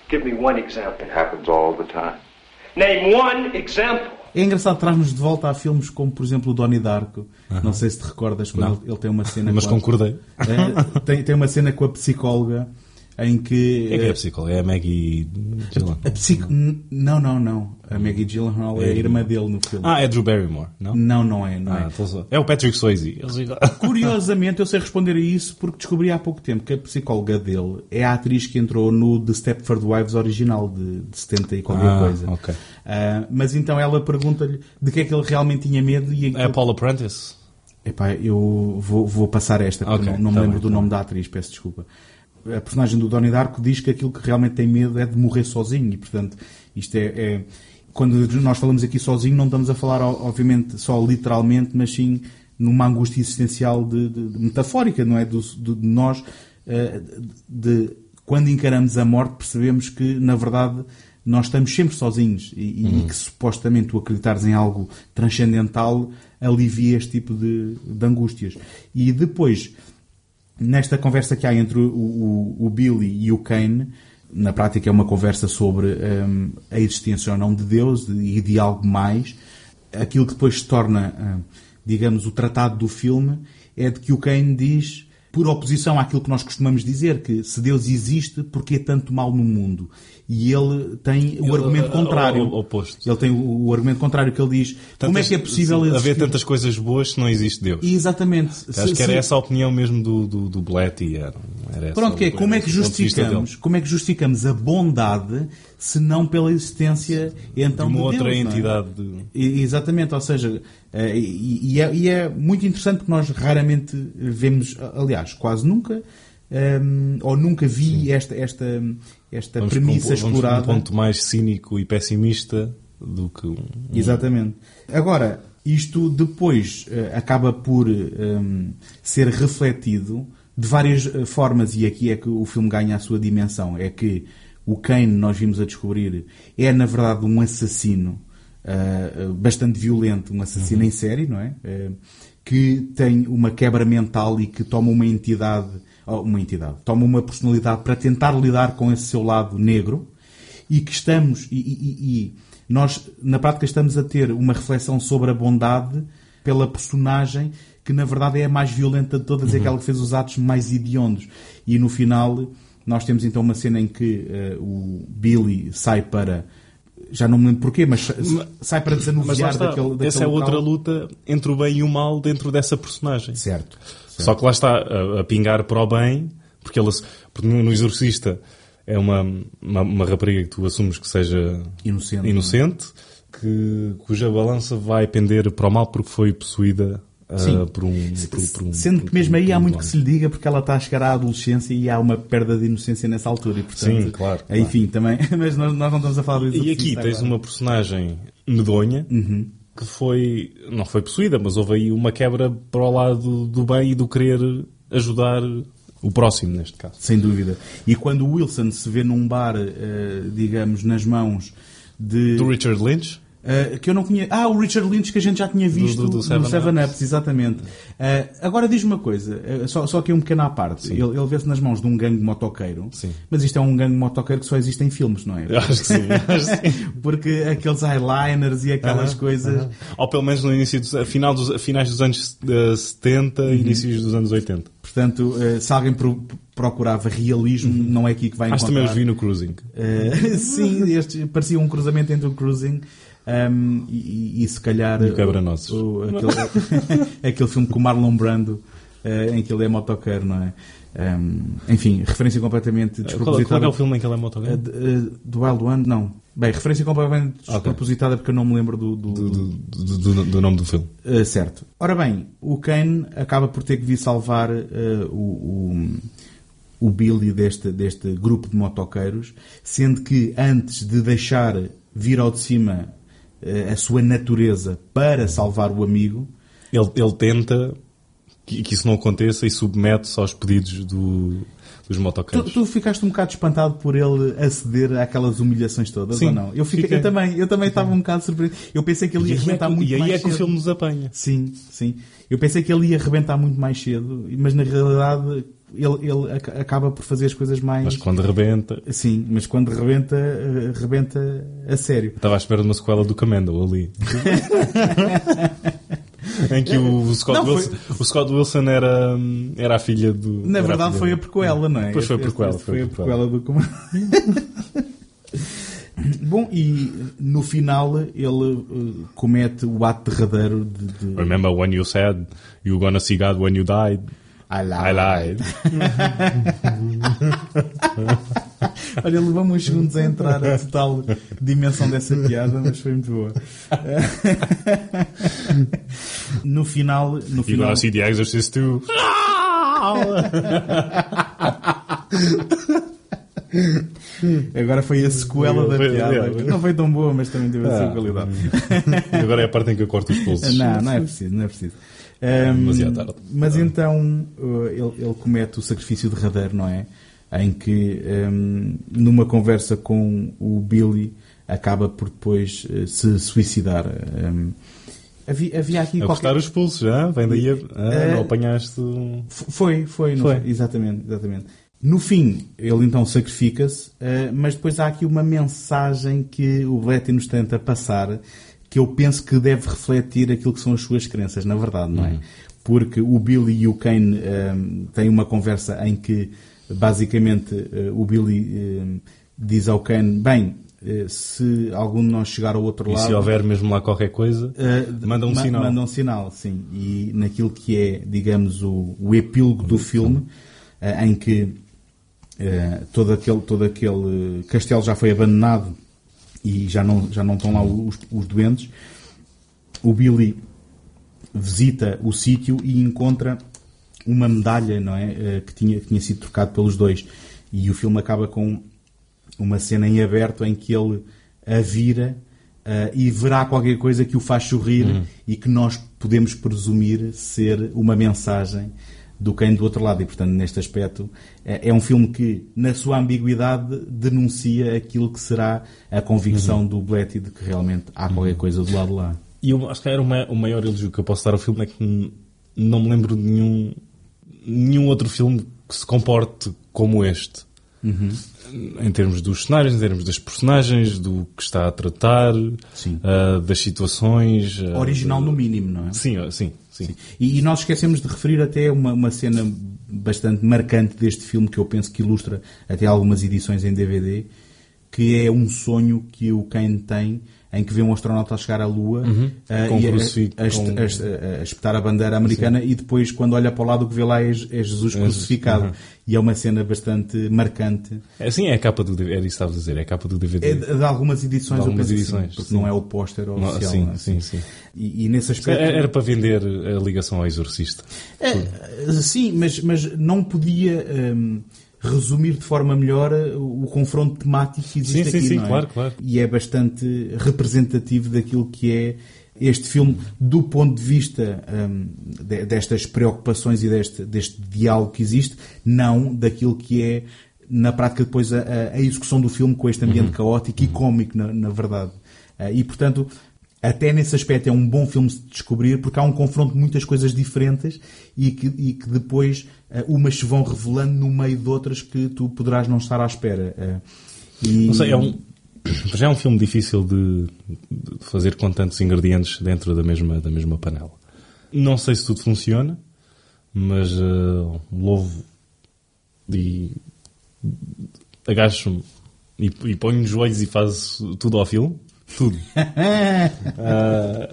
Give me one example. It happens all the time. Name one example. É engraçado, traz-nos de volta a filmes como, por exemplo, o Donnie Darko. Não sei se te recordas, quando ele, ele tem uma cena Mas concordei. É, tem, tem uma cena com a psicóloga em que... Quem é que é eh, a psicóloga? É a Maggie Gyllenhaal. a psico... Não, não, não. A Maggie Gyllenhaal é a irmã dele no filme. Ah, é Drew Barrymore, não? Não, não é, não Ah, é. então só- é o Patrick Swayze. Curiosamente, eu sei responder a isso porque descobri há pouco tempo que a psicóloga dele é a atriz que entrou no The Stepford Wives original de, de 70 e qualquer Ah, coisa. ok. Ah, mas então ela pergunta-lhe de que é que ele realmente tinha medo e É a Paula Prentice. Epá, eu vou, vou passar esta, porque Ok, não, não me tá lembro bem, do tá nome bem. da atriz, peço desculpa. A personagem do Donnie Darko diz que aquilo que realmente tem medo é de morrer sozinho e, portanto, isto é... é- quando nós falamos aqui sozinho, não estamos a falar, obviamente, só literalmente, mas sim numa angústia existencial de, de- de metafórica, não é? Do, do- de nós, eh, de, quando encaramos a morte, percebemos que, na verdade, nós estamos sempre sozinhos e, e que supostamente tu acreditares em algo transcendental alivia este tipo de, de angústias. E depois, nesta conversa que há entre o, o, o Billy e o Kane, na prática é uma conversa sobre hum, a existência ou não de Deus e de algo mais. Aquilo que depois se torna, hum, digamos, o tratado do filme é de que o Kane diz, por oposição àquilo que nós costumamos dizer, que se Deus existe, porque é tanto mal no mundo? E ele tem o argumento o- contrário. o- o oposto. Ele tem o, o argumento contrário que ele diz, como é que é possível haver existir... tantas coisas boas se não existe Deus? Exatamente. Acho Se- que era se- essa a opinião mesmo do, do, do Blatty. Era, era Pronto, que é, como é que justificamos, como é que justificamos a bondade se não pela existência então de uma de outra Deus, é? entidade. de- E- Exatamente, ou seja, eh, e, é, e é muito interessante porque nós raramente vemos, aliás, quase nunca, ehm, ou nunca vi esta, esta, esta Vamos para um premissa po- vamos explorada. um ponto mais cínico e pessimista do que um. Exatamente. Agora, isto depois eh, acaba por ehm, ser refletido de várias eh, formas, e aqui é que o filme ganha a sua dimensão. É que o Kane, nós vimos a descobrir, é na verdade um assassino eh, bastante violento, um assassino em série, não é? Eh, que tem uma quebra mental e que toma uma entidade, oh, uma entidade, toma uma personalidade para tentar lidar com esse seu lado negro e que estamos, e, e- e- nós na prática estamos a ter uma reflexão sobre a bondade pela personagem que na verdade é a mais violenta de todas, é aquela que fez os atos mais hediondos. E no final nós temos então uma cena em que eh, o Billy sai para, já não me lembro porquê, mas sa- sai para desanuviar está, daquele, daquele essa é outra luta entre o bem e o mal dentro dessa personagem. Certo. Só que lá está a, a pingar para o bem, porque, ela, porque no, no Exorcista é uma, uma, uma rapariga que tu assumes que seja Inocente, inocente, que, cuja balança vai pender para o mal porque foi possuída ah, Sim. por, um, por, por um. Sendo que mesmo aí há muito que se lhe diga porque ela está a chegar à adolescência e há uma perda de inocência nessa altura. E, portanto, Sim, claro, claro. Enfim, também, mas nós, nós não estamos a falar do E aqui tens agora. uma personagem medonha Uhum. que foi, não foi possuída, mas houve aí uma quebra para o lado do bem e do querer ajudar o próximo, neste caso. Sem dúvida. E quando o Wilson se vê num bar, eh, digamos, nas mãos de. Do Richard Lynch, eh, que eu não conheço. Ah, o Richard Lynch que a gente já tinha visto do no Seven Seven Ups. Ups, exatamente. Eh, agora diz-me uma coisa, eh, só, só aqui um pequeno à parte. Ele, ele vê-se nas mãos de um gangue motoqueiro, Sim. mas isto é um gangue motoqueiro que só existe em filmes, não é? Eu acho que sim. acho que sim. Porque aqueles eyeliners e aquelas Aham, coisas. aham. Ou pelo menos no início dos, a final dos, finais dos anos eh, 70 Uhum. inícios dos anos 80. Portanto, se alguém pro- procurava realismo, não é aqui que vai Acho que encontrar. também os vi no Cruising. Sim, este parecia um cruzamento entre o Cruising um, e, e- se calhar E o Quebra-Nozes. o- o- aquele, aquele filme com o Marlon Brando eh, em que ele é motoqueiro, não é? Um, enfim, referência completamente Qual, qual é despropositada. o filme em que ele é motoqueiro? Eh, eh, do Wild One? Não. Bem, referência completamente despropositada porque eu não me lembro do, do- Do, do, do- do nome do filme. Uh, certo. Ora bem, o Kane acaba por ter que vir salvar uh, o, o, o Billy deste, deste grupo de motoqueiros, sendo que antes de deixar vir ao de cima uh, a sua natureza para salvar o amigo, Ele, ele tenta que, que isso não aconteça e submete-se aos pedidos do, dos tu, motoqueiros. tu ficaste um bocado espantado por ele aceder àquelas humilhações todas, Sim, ou não? Eu, fiquei, fiquei. eu também, eu também estava um bocado surpreendido. Eu pensei que ele E ia é arrebentar que, muito e aí mais é que o cedo. filme nos apanha. Sim, sim. Eu pensei que ele ia arrebentar muito mais cedo, mas na realidade, ele, ele ac- acaba por fazer as coisas mais. Mas quando rebenta. Sim, mas quando rebenta, eh, rebenta a sério. Estava à espera de uma sequela do Commando ali. em que o Scott, Não, foi- Wilson, o Scott Wilson era, era a filha do. Na a verdade filha foi a prequela, não é? Pois foi a prequela, foi a Foi a prequela do comando. Bom, e no final ele eh, comete o ato derradeiro de. de Remember when you said you gonna see God when you died? I lied. I lied. Olha, levamos uns segundos a entrar a total dimensão dessa piada, mas foi muito boa. no final. No You final gonna see The Exorcist too? agora foi a sequela da piada. que não foi tão boa, mas também teve a sua Ah. qualidade. Agora é a parte em que eu corto os pulsos. Não, não é preciso, não é preciso. Ahm, demasiado tarde. mas então uh, ele, ele comete o sacrifício derradeiro, não é? Em que ahm, numa conversa com o Billy acaba por depois uh, se suicidar. Ahm, havia, havia aqui A qualquer... cortar os pulsos, já? Vem daí a... Ah, É. não apanhaste... Foi, foi, não Foi. Exatamente, exatamente. No fim, ele então sacrifica-se, eh, mas depois há aqui uma mensagem que o Bletty nos tenta passar que eu penso que deve refletir aquilo que são as suas crenças, na verdade, não é? Porque o Billy e o Kane eh, têm uma conversa em que, basicamente, eh, o Billy eh, diz ao Kane, bem, eh, se algum de nós chegar ao outro E lado... se houver mesmo lá qualquer coisa, Uh, manda um ma- sinal. Manda um sinal, sim. E naquilo que é, digamos, o, o epílogo do filme, uh, em que uh, todo, aquele, todo aquele castelo já foi abandonado e já não, já não estão lá os, os doentes, o Billy visita o sítio e encontra uma medalha, não é? Uh, que, tinha, que tinha sido trocado pelos dois. E o filme acaba com uma cena em aberto em que ele a vira uh, e verá qualquer coisa que o faz sorrir e que nós podemos presumir ser uma mensagem do quem do outro lado. E, portanto, neste aspecto, é é um filme que, na sua ambiguidade, denuncia aquilo que será a convicção do Bletty de que realmente há qualquer coisa do lado lá. E eu acho que era o maior elogio que eu posso dar ao filme é que não me lembro de nenhum, nenhum outro filme que se comporte como este. Em termos dos cenários, em termos das personagens, do que está a tratar, Sim. ah, das situações. ah, Original de- no mínimo, não é? Sim, ah, sim, sim. E, e nós esquecemos de referir até uma, uma cena bastante marcante deste filme que eu penso que ilustra até algumas edições em DVD, que é um sonho que o Kane tem em que vê um astronauta a chegar à Lua ah, Com um e a- a, a a espetar a bandeira americana e depois quando olha para o lado o que vê lá é, é Jesus crucificado. uhum. E é uma cena bastante marcante. É, sim, é a capa do DVD. Era isso que estavas a dizer, é a capa do DVD. É de, de algumas edições, De algumas sim, edições, porque sim. não é o póster oficial. sim, não é? sim, sim. E, e nesse aspecto... Era, era para vender a ligação ao Exorcista. É, sim, mas, mas não podia hum, resumir de forma melhor uh, o confronto temático que existe Sim, sim, aqui. sim, não é? claro, claro. E é bastante representativo daquilo que é este filme do ponto de vista de- destas preocupações e deste, deste diálogo que existe, não daquilo que é na prática depois a, a- execução do filme com este ambiente Uhum. caótico e cómico, na, na verdade. Ah, e portanto, até nesse aspecto é um bom filme de descobrir porque há um confronto de muitas coisas diferentes e que, e que depois ah, umas se vão revelando no meio de outras que tu poderás não estar à espera. Ah, e- Não sei, é um, já é um filme difícil de, de fazer com tantos ingredientes dentro da mesma, da mesma panela. Não sei se tudo funciona, mas eh, louvo e agacho-me e, e ponho os joelhos e faço tudo ao filme. Tudo. Ah,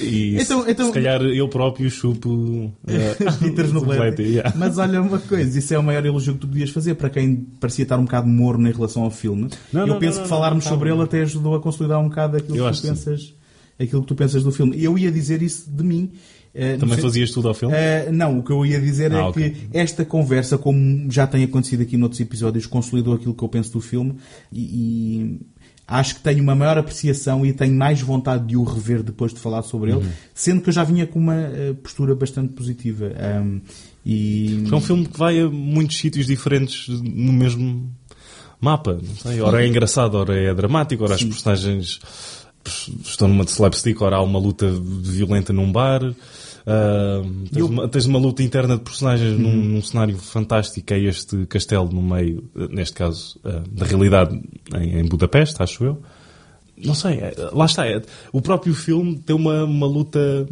e Então- se, então- se calhar eu próprio chupo eh, Peters no Bletty. yeah. Mas olha uma coisa, isso é o maior elogio que tu podias fazer para quem parecia estar um bocado morno em relação ao filme. Não, Eu não, penso não, que não, falarmos não, sobre não. ele até ajudou a consolidar um bocado aquilo Eu que tu pensas, aquilo que tu pensas do filme. Eu ia dizer isso de mim. eh, Também fazias tudo ao filme? Eh, não, o que eu ia dizer é Ah, ok. que esta conversa, como já tem acontecido aqui noutros episódios, consolidou aquilo que eu penso do filme e, e acho que tenho uma maior apreciação e tenho mais vontade de o rever depois de falar sobre Uhum. ele, sendo que eu já vinha com uma eh, postura bastante positiva. Ahm, e É um filme que vai a muitos sítios diferentes no mesmo mapa. Ora é engraçado, ora é dramático, ora as personagens estão numa de slapstick, ora há uma luta violenta num bar. Tens, Eu- uma, tens uma luta interna de personagens num, num cenário fantástico. É este castelo no meio, eh, neste caso, ah, da realidade em, em Budapeste, acho eu. Não sei, é- lá está. é- o próprio filme tem uma, uma luta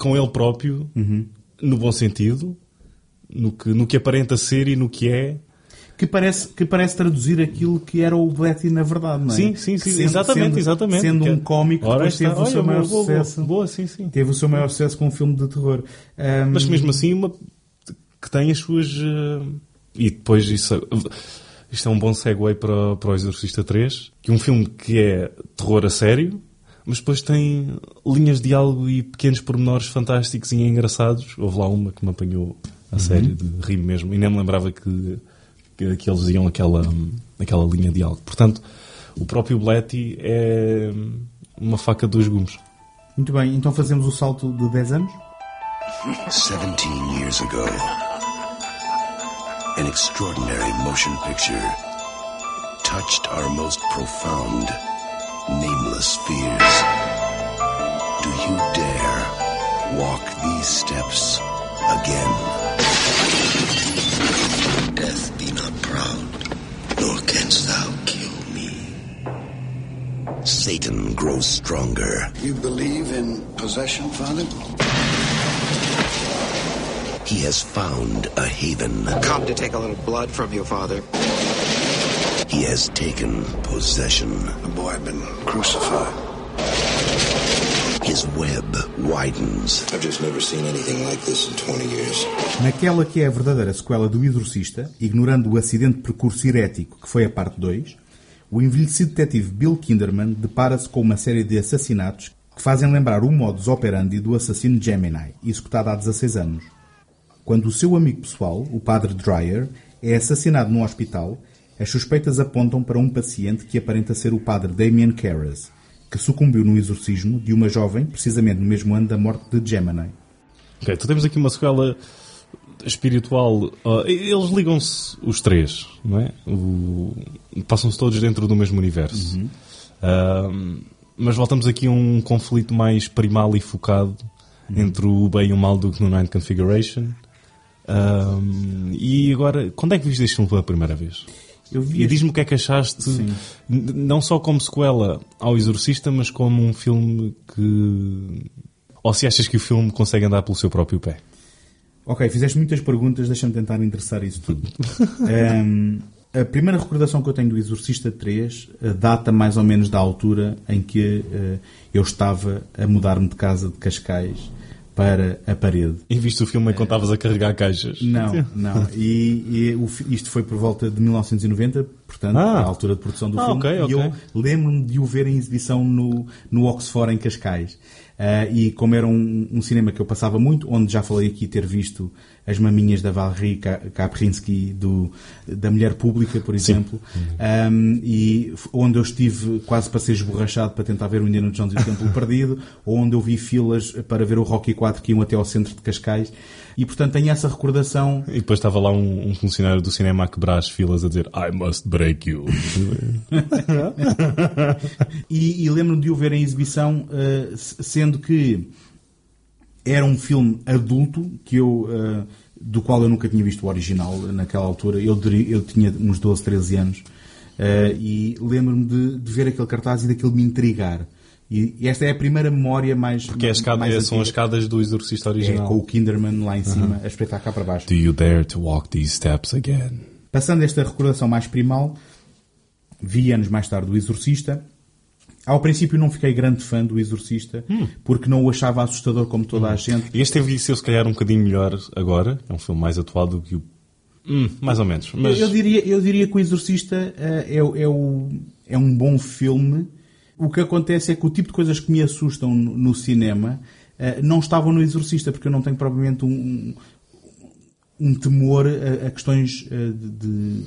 com ele próprio, no bom sentido, no que, no que aparenta ser e no que é. Que parece, que parece traduzir aquilo que era o Bletty na verdade, não é? Sim, sim, sim, Que exatamente, sendo, exatamente. Sendo um cómico, Ora, depois está. teve o seu Olha, maior boa, boa, sucesso. boa, sim, sim. Teve o seu maior sucesso com um filme de terror. Ahm, Mas mesmo assim, uma, que tem as suas. eh, e depois isso. Isto é um bom segue para, para o Exorcista 3, que é um filme que é terror a sério, mas depois tem linhas de diálogo e pequenos pormenores fantásticos e engraçados. Houve lá uma que me apanhou a sério, de rir mesmo, e nem me lembrava que, que, que eles diziam aquela, aquela linha de diálogo. Portanto, o próprio Bletty é uma faca de dois gumes. Muito bem, então fazemos o salto de 10 anos? 17 years ago, an extraordinary motion picture touched our most profound, nameless fears. Do you dare walk these steps again? Canst thou kill me. Satan grows stronger. You believe in possession, Father? He has found a haven. Come to take a little blood from you, Father. He has taken possession. The boy had been crucified. His web widens. I've just never seen anything like this in 20 years. Naquela que é a verdadeira sequela do Exorcista, ignorando o acidente de percurso herético que foi a parte 2, o envelhecido detetive Bill Kinderman depara-se com uma série de assassinatos que fazem lembrar o modus operandi do assassino Gemini, executado há 16 anos. Quando o seu amigo pessoal, o padre Dreyer, é assassinado num hospital, as suspeitas apontam para um paciente que aparenta ser o padre Damien Carras, que sucumbiu no exorcismo de uma jovem, precisamente no mesmo ano da morte de Gemini. Ok, então temos aqui uma sequela espiritual. ah, eles ligam-se os três, não é? Passam-se todos dentro do mesmo universo. Ah, mas voltamos aqui a um conflito mais primal e focado entre o bem e o mal do Night Configuration. Ah, e agora, quando é que viste este filme pela primeira vez? E diz-me o que é que achaste, n- não só como sequela ao Exorcista, mas como um filme que. Ou se achas que o filme consegue andar pelo seu próprio pé? Ok, fizeste muitas perguntas, deixa-me tentar interessar isso tudo. Ahm, a primeira recordação que eu tenho do Exorcista 3 eh, data mais ou menos da altura em que eh, eu estava a mudar-me de casa de Cascais para a parede. E viste o filme enquanto estavas a carregar caixas? Não, não. E, e o isto foi por volta de 1990, portanto, Ah. a altura de produção do Ah, filme. ok, E eu lembro-me de o ver em exibição no, no Oxford, em Cascais. Ah, e como era um, um cinema que eu passava muito, onde já falei aqui ter visto as maminhas da Valerie Ka- Kaprinsky, do, da Mulher Pública, por exemplo, Ahm, e f- onde eu estive quase para ser esborrachado para tentar ver o Indiana Jones e o Templo Perdido, ou onde eu vi filas para ver o Rocky 4 que iam até ao centro de Cascais. E, portanto, tenho essa recordação E depois estava lá um, um funcionário do cinema a quebrar as filas a dizer I must break you. E, e lembro-me de o ver em exibição, s- sendo que era um filme adulto que eu, eh, do qual eu nunca tinha visto o original naquela altura. Eu, eu tinha uns 12, 13 anos. eh, e lembro-me de, de ver aquele cartaz e daquele me intrigar. E, e esta é a primeira memória mais. Que é a escada- mais é- são as escadas do Exorcista É, original. com o Kinderman lá em cima a espreitar cá para baixo. Do you dare to walk these steps again? Passando esta recordação mais primal, vi anos mais tarde o Exorcista. Ao princípio não fiquei grande fã do Exorcista, porque não o achava assustador como toda a gente. Este envelheceu se calhar um bocadinho melhor agora. É um filme mais atual do que o... Hum, mais ou menos. Mas... Eu, diria, eu diria que o Exorcista eh, é, é, o- é um bom filme. O que acontece é que o tipo de coisas que me assustam no, cinema eh, não estavam no Exorcista, porque eu não tenho propriamente um, um, um temor a, a questões eh, de, de-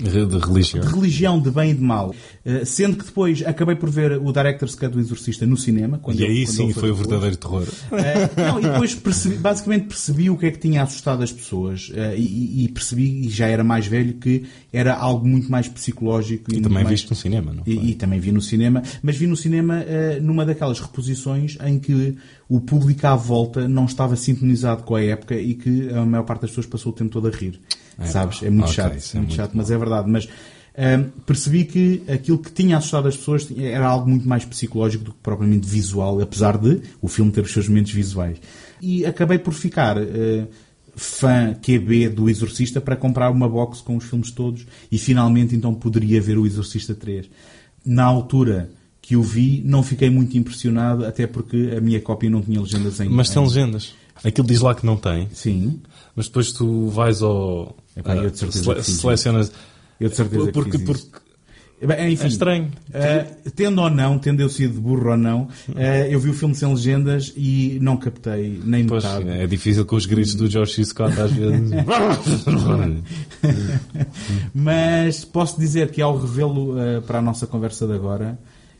De religião. de religião, de bem e de mal. Eh, sendo que depois acabei por ver o Director's Cut do Exorcista no cinema. Quando E aí quando sim ele foi o verdadeiro terror. Eh, não, e depois percebi- basicamente percebi o que é que tinha assustado as pessoas eh, e, e percebi, e já era mais velho, que era algo muito mais psicológico. E muito também mais- viste no cinema, não E, foi? e também vi no cinema, mas vi no cinema numa daquelas reposições em que o público à volta não estava sintonizado com a época e que a maior parte das pessoas passou o tempo todo a rir. Sabes? É muito ok, chato, isso é muito muito chato, mas é verdade. Mas eh, percebi que aquilo que tinha assustado as pessoas era algo muito mais psicológico do que propriamente visual, apesar de o filme ter os seus momentos visuais. E acabei por ficar. eh, fã QB do Exorcista para comprar uma box com os filmes todos e finalmente então poderia ver o Exorcista 3. Na altura que o vi, não fiquei muito impressionado, até porque a minha cópia não tinha legendas em Mas tem em- legendas. Aquilo diz lá que não tem. Sim, Mas depois tu vais ao. Epá, eu de certeza sele- que selecionas. eu de certeza que porque, fiz porque isso. Bem, enfim, é estranho. eh, tendo ou não, tendo eu sido burro ou não, eh, eu vi o filme sem legendas e não captei nem Pois, metade. é difícil com os gritos do George C. Scott às vezes. Mas posso dizer que ao revê-lo eh, para a nossa conversa de agora,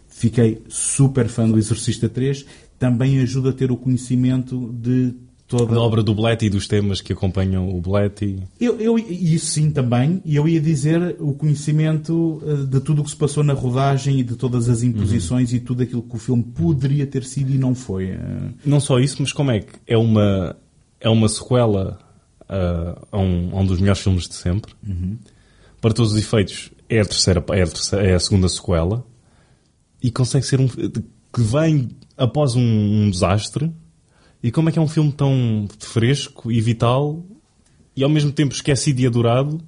fiquei super fã do Exorcista 3. Também ajuda a ter o conhecimento de toda da obra do Bletty e dos temas que acompanham o Bletty. Eu, eu, isso sim também, e eu ia dizer o conhecimento eh, de tudo o que se passou na rodagem e de todas as imposições e tudo aquilo que o filme poderia ter sido e não foi. eh. Não só isso, mas como é que é uma, é uma sequela ah, a, um, a um dos melhores filmes de sempre. Para todos os efeitos, é a, terceira, é, a terceira- é a segunda sequela. E consegue ser um que vem após um, um desastre. E como é que é um filme tão fresco e vital e ao mesmo tempo esquecido e adorado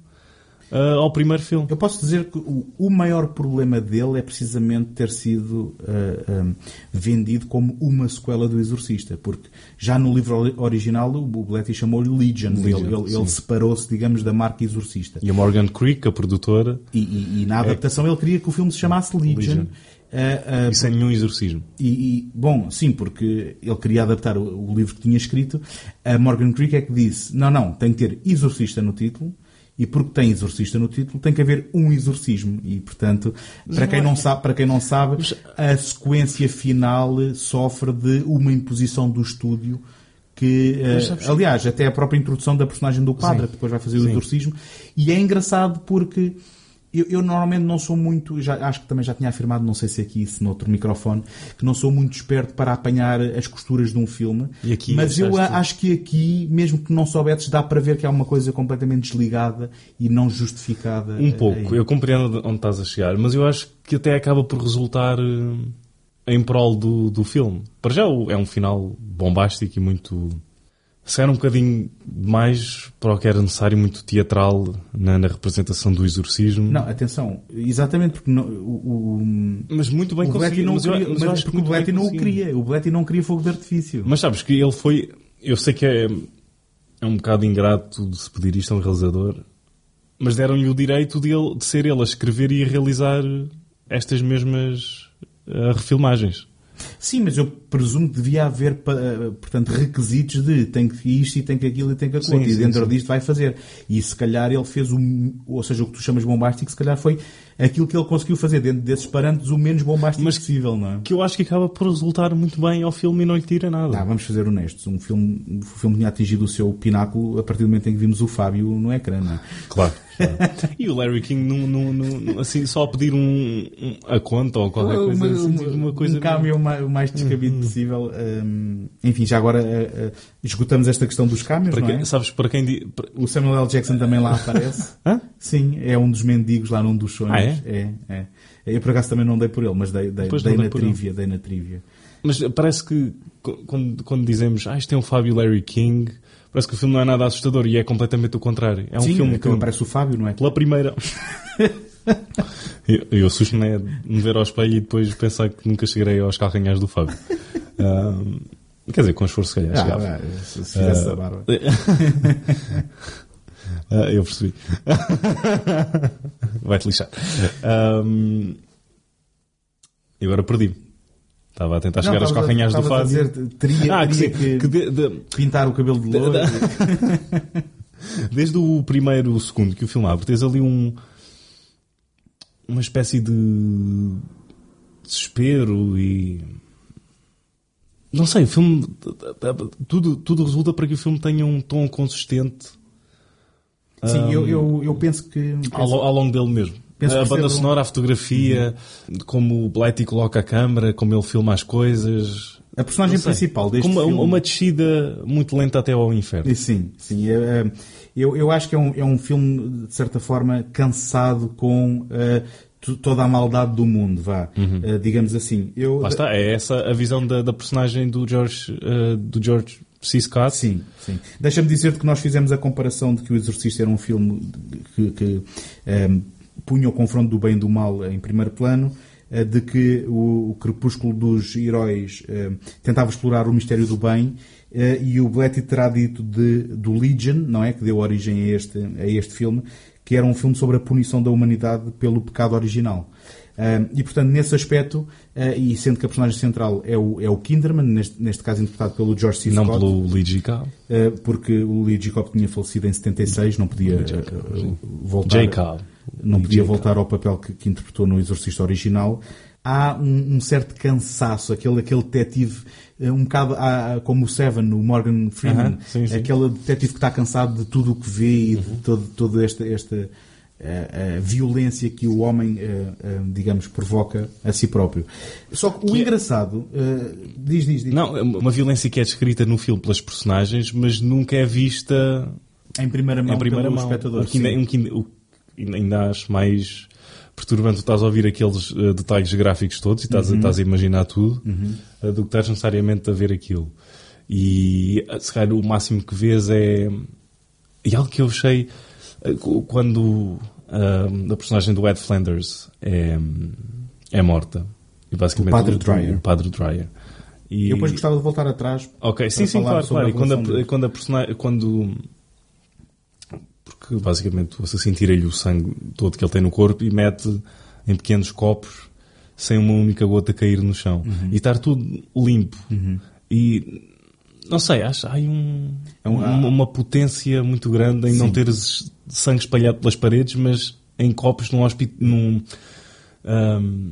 ah, ao primeiro filme? Eu posso dizer que o, o maior problema dele é precisamente ter sido eh, eh, vendido como uma sequela do Exorcista, porque já no livro ori- original o Bletty chamou-lhe Legion, Legion, ele, ele- ele separou-se, digamos, da marca Exorcista. E a Morgan Creek, a produtora, E, e- e na adaptação ele queria que o filme se chamasse Legion. Legion. Eh, eh, e sem nenhum exorcismo. E, e, bom, sim, porque ele queria adaptar o, o livro que tinha escrito. A Morgan Creek é que disse: não, não, tem que ter exorcista no título. E porque tem exorcista no título, tem que haver um exorcismo. E, portanto, para quem não sabe, para quem não sabe a sequência final sofre de uma imposição do estúdio que, sabes- aliás, até a própria introdução da personagem do padre, Sim. que depois vai fazer o Sim. exorcismo. E é engraçado porque eu, eu normalmente não sou muito, já, acho que também já tinha afirmado, não sei se aqui, se noutro microfone, que não sou muito esperto para apanhar as costuras de um filme. Aqui mas eu a- acho que aqui, mesmo que não soubesses, dá para ver que há uma coisa completamente desligada e não justificada. Um pouco, aí. eu compreendo onde estás a chegar, mas eu acho que até acaba por resultar eh, em prol do, do filme. Para já é um final bombástico e muito. Se era um bocadinho mais para o que era necessário, muito teatral na, na representação do exorcismo. Não, atenção, exatamente porque não- o, o, Mas muito bem conseguido. mas eu- queria, mas mas acho que porque o Bletty não o queria. O Bletty não queria fogo de artifício. Mas sabes que ele foi. Eu sei que é, é um bocado ingrato de se pedir isto a um realizador, mas deram-lhe o direito de, ele, de ser ele a escrever e a realizar estas mesmas eh, refilmagens. Sim, mas eu presumo que devia haver, eh, portanto, requisitos de tem que isto e tem que aquilo e tem que aquilo. Sim, E dentro sim. disto vai fazer. E se calhar ele fez o, ou seja, o que tu chamas bombástico, se calhar foi aquilo que ele conseguiu fazer dentro desses parâmetros o menos bombástico Mas- possível, não é? Que eu acho que acaba por resultar muito bem ao filme e não lhe tira nada. Tá, vamos fazer honestos. Um filme, o filme tinha atingido o seu pináculo a partir do momento em que vimos o Fábio no ecrã, não é? Claro. e o Larry King, não, não, não- assim, só a pedir um, um- a conta ou qualquer coisa, assim, tipo uma coisa. um cameo ma- o mais descabido possível. Hum, enfim, já agora eh, eh, esgotamos esta questão dos Para não é? Sabes, para quem. di- para- O Samuel L. Jackson também lá aparece. Hã? Sim, é um dos mendigos lá num dos sonhos. Ah, é? é, é. Eu por acaso também não dei por ele, mas dei, dei, dei na por ele. trivia, dei na trivia. Mas parece que quando, quando dizemos ah, isto tem um Fábio Larry King, parece que o filme não é nada assustador e é completamente o contrário. É um Sim, filme então que aparece o Fábio, não é? pela primeira. eu, eu assusto-me é de me ver ao espelho e depois pensar que nunca chegarei aos calcanhares do Fábio. Ah, quer dizer, com esforço, se calhar, Ah, chegava. ah, se se fizesse Ah, a barba. Ah, eu percebi. Vai-te lixar. Ahm, e agora perdi-me. Estava a tentar chegar estava a- calcanhares do Fábio. dizer, teria, ah, que, teria que que de- de- pintar o cabelo de louro. Desde o primeiro segundo que o filme abre, tens ali um, uma espécie de desespero e. Não sei, o filme. Tudo, tudo resulta para que o filme tenha um tom consistente Sim, eu, eu, eu penso que. ao, lo- ao longo dele mesmo. Penso a banda sonora, a fotografia, como o Blatty coloca a câmera, como ele filma as coisas. A personagem principal deste Como uma, filme. uma descida muito lenta até ao inferno. Sim, sim. é, é, Eu, eu acho que é um, é um filme, de certa forma, cansado com to- toda a maldade do mundo, vá. Eh, digamos assim. Eu, Uhum. Lá está, é essa a visão da, da personagem do George, eh, do George C. Scott. Sim, sim. Deixa-me dizer-te que nós fizemos a comparação de que o Exorcista era um filme que, que ehm, punha o confronto do bem e do mal em primeiro plano, eh, de que o, Crepúsculo dos Heróis ehm, tentava explorar o mistério do bem, eh, e o Blatty terá dito de, do Legion, não é? Que deu origem a este, a este filme, que era um filme sobre a punição da humanidade pelo pecado original. Um, e portanto, nesse aspecto, uh, e sendo que a personagem central é o, é o Kinderman, neste, neste caso interpretado pelo George C. Não Scott, pelo Lee G. Cobb. uh, porque o Lee Jacob tinha falecido em 76, não podia uh, uh, voltar, J. Cobb. não podia J. voltar ao papel que, que interpretou no Exorcista original. Há um, um certo cansaço, aquele, aquele detetive, uh, um bocado ah, como o Seven, o Morgan Freeman, sim, sim. aquele detetive que está cansado de tudo o que vê e de todo, todo esta, esta a, a violência que o homem, eh, eh, digamos, provoca a si próprio. Só que o Que é- engraçado, eh, diz, diz, diz, Não, é uma violência que é descrita no filme pelas personagens, mas nunca é vista em primeira mão em primeira pelo mão. espectador. O que ainda, sim. o que ainda- o que ainda acho mais perturbante, tu estás a ouvir aqueles eh, detalhes gráficos todos e estás, Uhum. a, estás a imaginar tudo, eh, do que estás necessariamente a ver aquilo. E eh, se calhar o máximo que vês é. E algo que eu achei cu- quando a personagem do Ed Flanders é, é morta. E basicamente O Padre Dreyer. O Padre. E, Eu depois gostava de voltar atrás. Ok, sim, sim, claro, claro. E quando a, quando a. Quando. Porque basicamente o assassino tira-lhe o sangue todo que ele tem no corpo e mete em pequenos copos sem uma única gota cair no chão. Uhum. E estar tudo limpo. E. Não sei, acho há aí um, É um- uma, uma potência muito grande em não teres sangue espalhado pelas paredes, mas em copos num hospital. Num, ahm,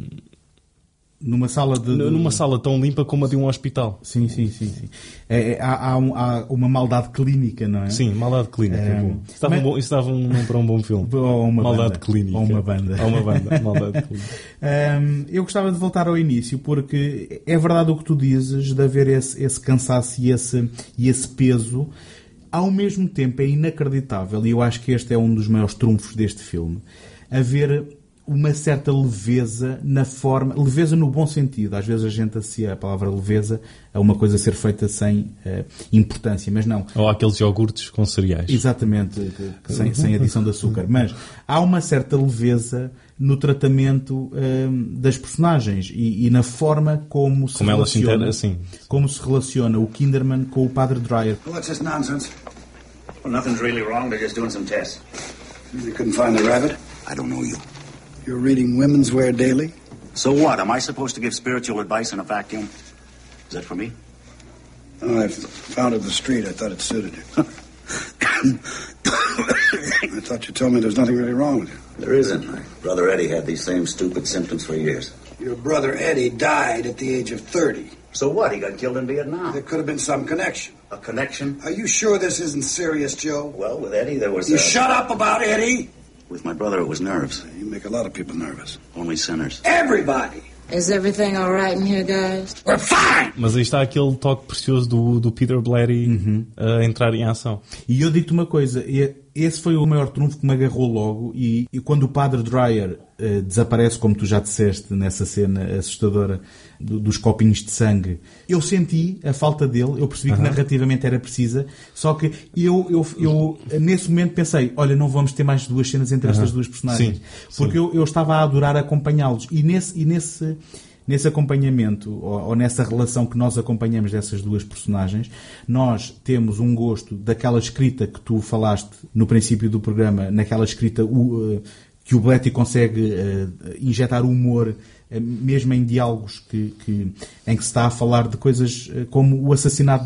Numa sala de. de- numa sala tão limpa como a de um hospital. Sim, sim, sim. sim. É, é, há, há um- há uma maldade clínica, não é? Sim, maldade clínica. É, bom. Isso dava, mas- um bom, isso dava um para um bom filme. Ou uma maldade banda. clínica. Ou uma banda. Ou uma banda. Maldade clínica. Hum, eu gostava de voltar ao início, porque é verdade o que tu dizes, de haver esse, esse cansaço e esse, e esse peso. Ao mesmo tempo, é inacreditável, e eu acho que este é um dos maiores trunfos deste filme, haver uma certa leveza na forma, leveza no bom sentido. Às vezes a gente associa a palavra leveza a uma coisa ser feita sem eh, importância, mas não. Ou aqueles iogurtes com cereais. Exatamente, sem, sem adição de açúcar. Mas há uma certa leveza no tratamento hum, das personagens e, e na forma como se Como elas se relaciona, inter- assim. como se relaciona o Kinderman com o Padre Dreyer. What's this nonsense? Well, nothing's really wrong. They're just doing some tests. You couldn't find the rabbit? I don't know you. You're reading Women's Wear Daily? So what? Am I supposed to give spiritual advice in a vacuum? Is that for me? Oh, I founded the street. I thought it suited you. I thought you told me there's nothing really wrong with you. There isn't. My brother Eddie had these same stupid symptoms for years. Your brother Eddie died at the age of 30. So what? He got killed in Vietnam. There could have been some connection. A connection? Are you sure this isn't serious, Joe? Well, with Eddie, there was. You uh, shut up about Eddie! With my brother, it was nerves. You make a lot of people nervous. Only sinners. Everybody! Is everything all right in here, guys? We're fine! Mas aí está aquele toque precioso do, do Peter Blatty Uhum. a entrar em ação. E eu digo-te uma coisa, e- esse foi o maior trunfo que me agarrou logo e, e quando o Padre Dreyer eh, desaparece, como tu já disseste nessa cena assustadora do- dos copinhos de sangue, eu senti a falta dele, eu percebi que narrativamente era precisa, só que eu, eu, eu nesse momento pensei, olha, não vamos ter mais duas cenas entre estas duas personagens. Sim, Porque eu, eu estava a adorar acompanhá-los. E nesse, e nesse nesse acompanhamento ou, ou nessa relação que nós acompanhamos dessas duas personagens, nós temos um gosto daquela escrita que tu falaste no princípio do programa, naquela escrita eh, que o Bletty consegue eh, injetar humor mesmo em diálogos que, que- em que se está a falar de coisas eh, como o assassinato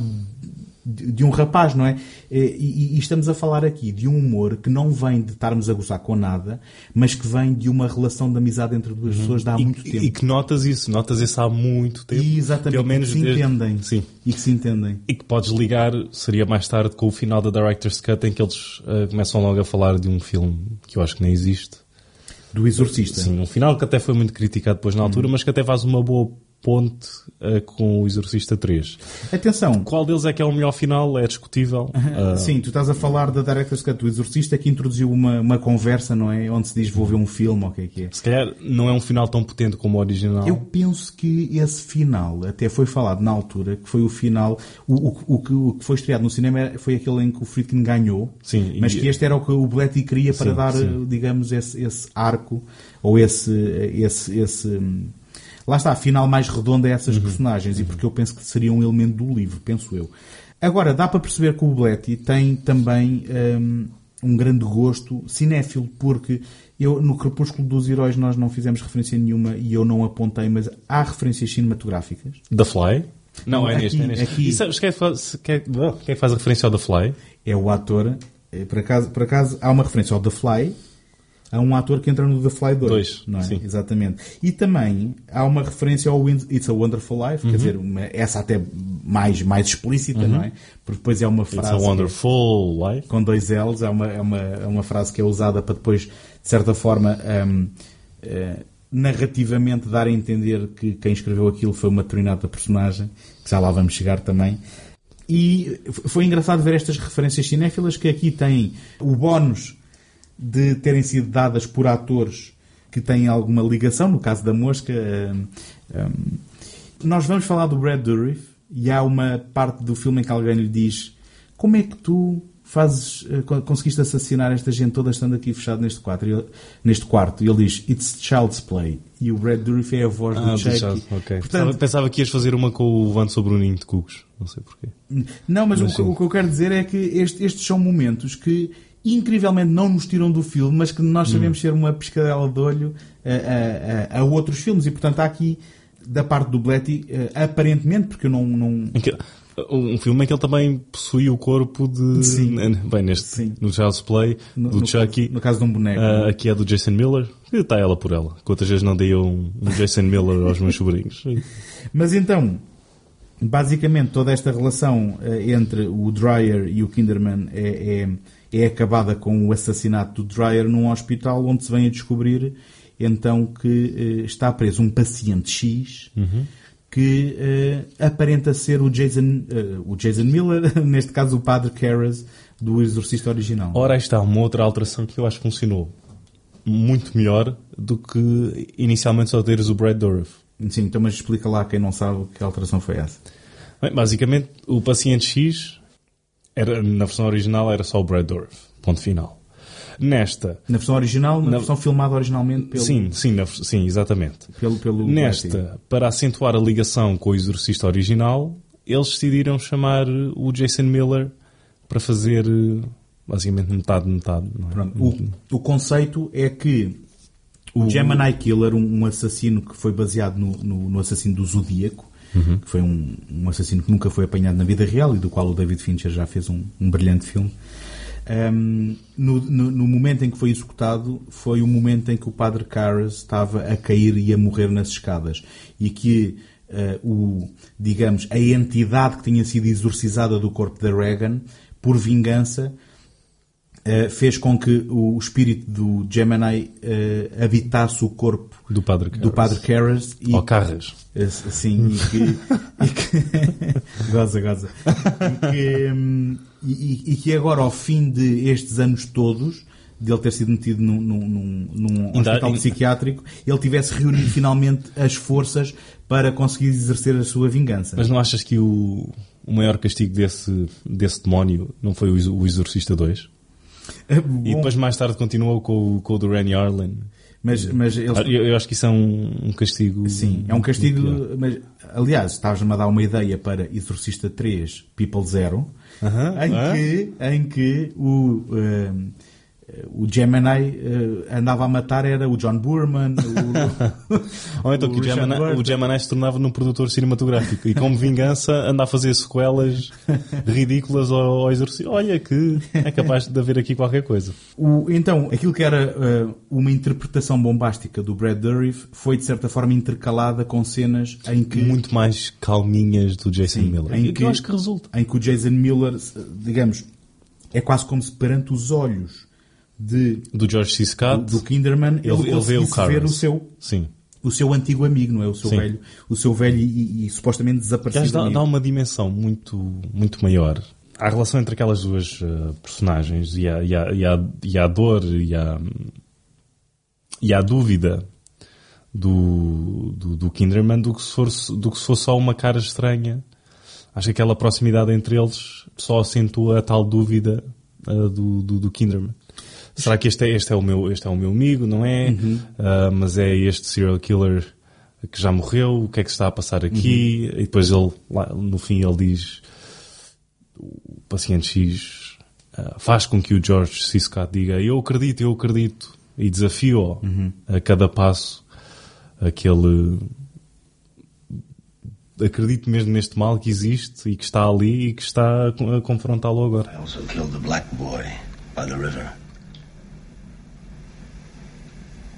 de, de um rapaz, não é? E, e- e estamos a falar aqui de um humor que não vem de estarmos a gozar com nada, mas que vem de uma relação de amizade entre duas pessoas de há Uhum. E, muito tempo. e que notas isso, notas isso há muito tempo. E exatamente, Pelo menos que se desde- entendem. Sim. E que se entendem. E que podes ligar, seria mais tarde, com o final da Director's Cut, em que eles eh, começam logo a falar de um filme que eu acho que nem existe. Do Exorcista. Sim, um final que até foi muito criticado depois na altura, mas que até faz uma boa ponte eh, com o Exorcista 3. Atenção. Qual deles é que é o melhor final? É discutível. Ah, Sim, tu estás a falar da Director's Cut do Exorcista que introduziu uma, uma conversa, não é? Onde se diz vou ver um filme ou o que é que é. Se calhar não é um final tão potente como o original. Eu penso que esse final, até foi falado na altura, que foi o final. O, o, o que, o que foi estreado no cinema foi aquele em que o Friedkin ganhou, Sim, mas e- que este era o que o Bletty queria para Sim, dar, sim. digamos, esse, esse arco, ou esse. esse, esse lá está, final mais redondo a Uhum. essas personagens, e porque eu penso que seria um elemento do livro, penso eu. Agora, dá para perceber que o Bletty tem também hum, um grande gosto cinéfilo, porque eu, no Crepúsculo dos Heróis nós não fizemos referência nenhuma e eu não apontei, mas há referências cinematográficas. The Fly? Não, é Aqui, neste, é neste. aqui. E sabes quem faz, quem, quem faz a referência ao The Fly? É o ator, eh, por acaso, por acaso há uma referência ao The Fly, há um ator que entra no The Fly 2, Dois, não é? sim. Exatamente. E também há uma referência ao It's a Wonderful Life, Uhum. quer dizer, uma- essa até mais, mais explícita, não é? Porque depois é uma frase... It's a Wonderful Life. com dois L's, é uma, é uma, é uma frase que é usada para depois, de certa forma, hum, eh, narrativamente dar a entender que quem escreveu aquilo foi uma determinada personagem, que já lá vamos chegar também. E foi engraçado ver estas referências cinéfilas que aqui têm o bónus de terem sido dadas por atores que têm alguma ligação, no caso da Mosca. hum, hum. Nós vamos falar do Brad Dourif e há uma parte do filme em que alguém lhe diz como é que tu fazes, eh, co- conseguiste assassinar esta gente toda estando aqui fechado neste quarto? E ele, neste quarto? E ele diz, it's child's play. E o Brad Dourif é a voz Ah, do do Chucky. Charles, ok. Portanto, Pensava, que ias fazer uma com o Vando sobre o ninho de cucos. Não sei porquê. Não, mas, Mas o, o que eu quero dizer é que este- estes são momentos que incrivelmente não nos tiram do filme, mas que Hum. nós sabemos ser uma pescadela de olho a, a- a- outros filmes. E portanto há aqui, da parte do Bletty, eh, aparentemente, porque eu não. não... Um filme em que ele também possui o corpo de. Sim. Bem, neste. No Child's Play, No- do no Chucky. caso- no caso de um boneco. Ah, aqui é do Jason Miller. E está ela por ela. Quantas vezes não dei um, um Jason Miller aos meus sobrinhos? Mas então, basicamente toda esta relação eh, entre o Dreyer e o Kinderman é, é, é acabada com o assassinato do Dreyer num hospital onde se vem a descobrir então que eh, está preso um paciente X que eh, aparenta ser o Jason, eh, o Jason Miller, neste caso o Padre Karras do Exorcista original. Ora, aí está uma outra alteração que eu acho que funcionou muito melhor do que inicialmente só teres o Brad Dourif. Sim, então mas explica lá quem não sabe que alteração foi essa. Bem, basicamente, o paciente X, era, na versão original, era só o Brad Dourif. Ponto final. Nesta. Na versão original, na, Na- versão filmada originalmente pelo... Sim, sim, na- sim, exatamente. Pelo, pelo Nesta, para acentuar a ligação com o Exorcista original, eles decidiram chamar o Jason Miller para fazer basicamente metade, metade. é? O, o conceito é que o Gemini Killer, um, um assassino que foi baseado no, no- no assassino do Zodíaco, Uhum. que foi um, um assassino que nunca foi apanhado na vida real e do qual o David Fincher já fez um, um brilhante filme. Um, no, no- no momento em que foi executado, foi o momento em que o padre Karras estava a cair e a morrer nas escadas. E que eh, o, digamos, a entidade que tinha sido exorcizada do corpo da Reagan, por vingança, fez com que o espírito do Gemini eh, habitasse o corpo Do Padre do Karras. Padre Karras e Ou Carras. eh, sim e que, e que goza goza e que, hum, e, e- que agora ao fim de estes anos todos de ele ter sido metido num, num, num- hospital ainda- psiquiátrico ele tivesse reunido finalmente as forças para conseguir exercer a sua vingança Mas não achas que o, o maior castigo desse, desse demónio não foi o, o Exorcista 2? É E depois mais tarde continuou com, o- com o do Randy Arlen. Mas, mas eles- eu, eu acho que isso é um, um castigo. Sim, é um castigo. Mas, aliás, estavas-me a dar uma ideia para Exorcista 3 People Zero, Aham, em, ah. que, em que o, eh, o Gemini eh, andava a matar era o John Boorman, o, Ou então que o Gemini, o Gemini se tornava num produtor cinematográfico e como vingança anda a fazer sequelas ridículas ao, ao exorcismo. Olha que é capaz de haver aqui qualquer coisa. O- então, aquilo que era eh, uma interpretação bombástica do Brad Dourif foi de certa forma intercalada com cenas em que Muito mais calminhas do Jason Sim, Miller. em que eu acho que resulta. em que o Jason Miller, digamos, é quase como se perante os olhos de Do George C. Scott, do, do Kinderman ele, ele, ele vê o ver o seu Sim. o seu antigo amigo, não é? O seu Sim. velho, o seu velho e, e supostamente Que desaparecido dá, amigo. dá uma dimensão muito, muito maior. A relação entre aquelas duas eh, personagens e a, e, e, e dor e a, e dúvida do, do, do Kinderman do que, se for, do que se fosse só uma cara estranha. Acho que aquela proximidade entre eles só acentua a tal dúvida eh, do, do, do Kinderman. Será que este é, este, é o meu, este é o meu amigo, não é? Ah, mas é este serial killer que já morreu, o que é que se está a passar aqui? E depois ele, lá, no fim, ele diz o paciente X ah, faz com que o George C. Scott diga eu acredito, eu acredito e desafio a cada passo aquele acredito mesmo neste mal que existe e que está ali e que está a con- a confrontá-lo agora. I also killed the black boy by the river.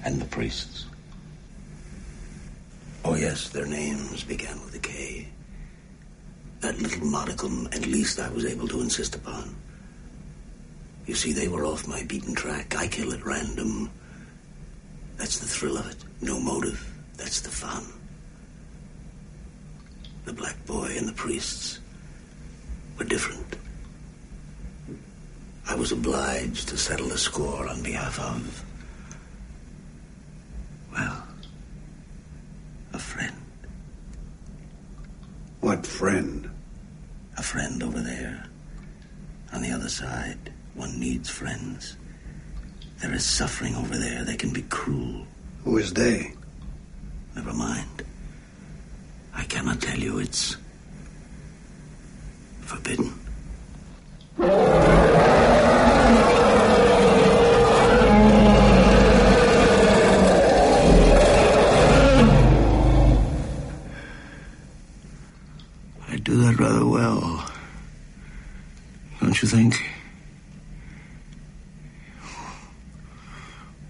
And the priests. Oh, yes, their names began with a K. That little modicum, at least, I was able to insist upon. You see, they were off my beaten track. I kill at random. That's the thrill of it. No motive. That's the fun. The black boy and the priests were different. I was obliged to settle the score on behalf of, well, a friend. What friend? A friend over there. On the other side, one needs friends. There is suffering over there. They can be cruel. Who is they? Never mind. I cannot tell you it's forbidden. That rather well. Don't you think?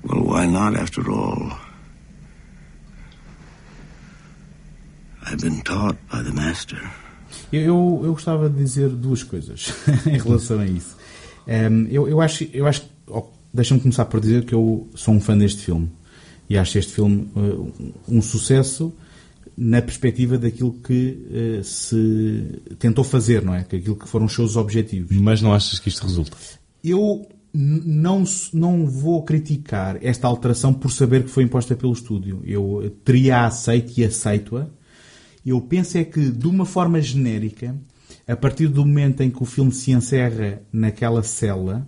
Well, why not, after all? I've been taught by the master. Eu, eu, gostava de dizer duas coisas em relação a isso. Ehm, eu, eu acho, eu acho oh, deixa-me começar por dizer que eu sou um fã deste filme e acho este filme um, um sucesso na perspectiva daquilo que eh, se tentou fazer, não é? Aquilo que foram os seus objetivos. Mas não achas que isto resulta? Eu não, não vou criticar esta alteração por saber que foi imposta pelo estúdio. Eu teria aceito e aceito-a. Eu penso é que, de uma forma genérica, a partir do momento em que o filme se encerra naquela cela,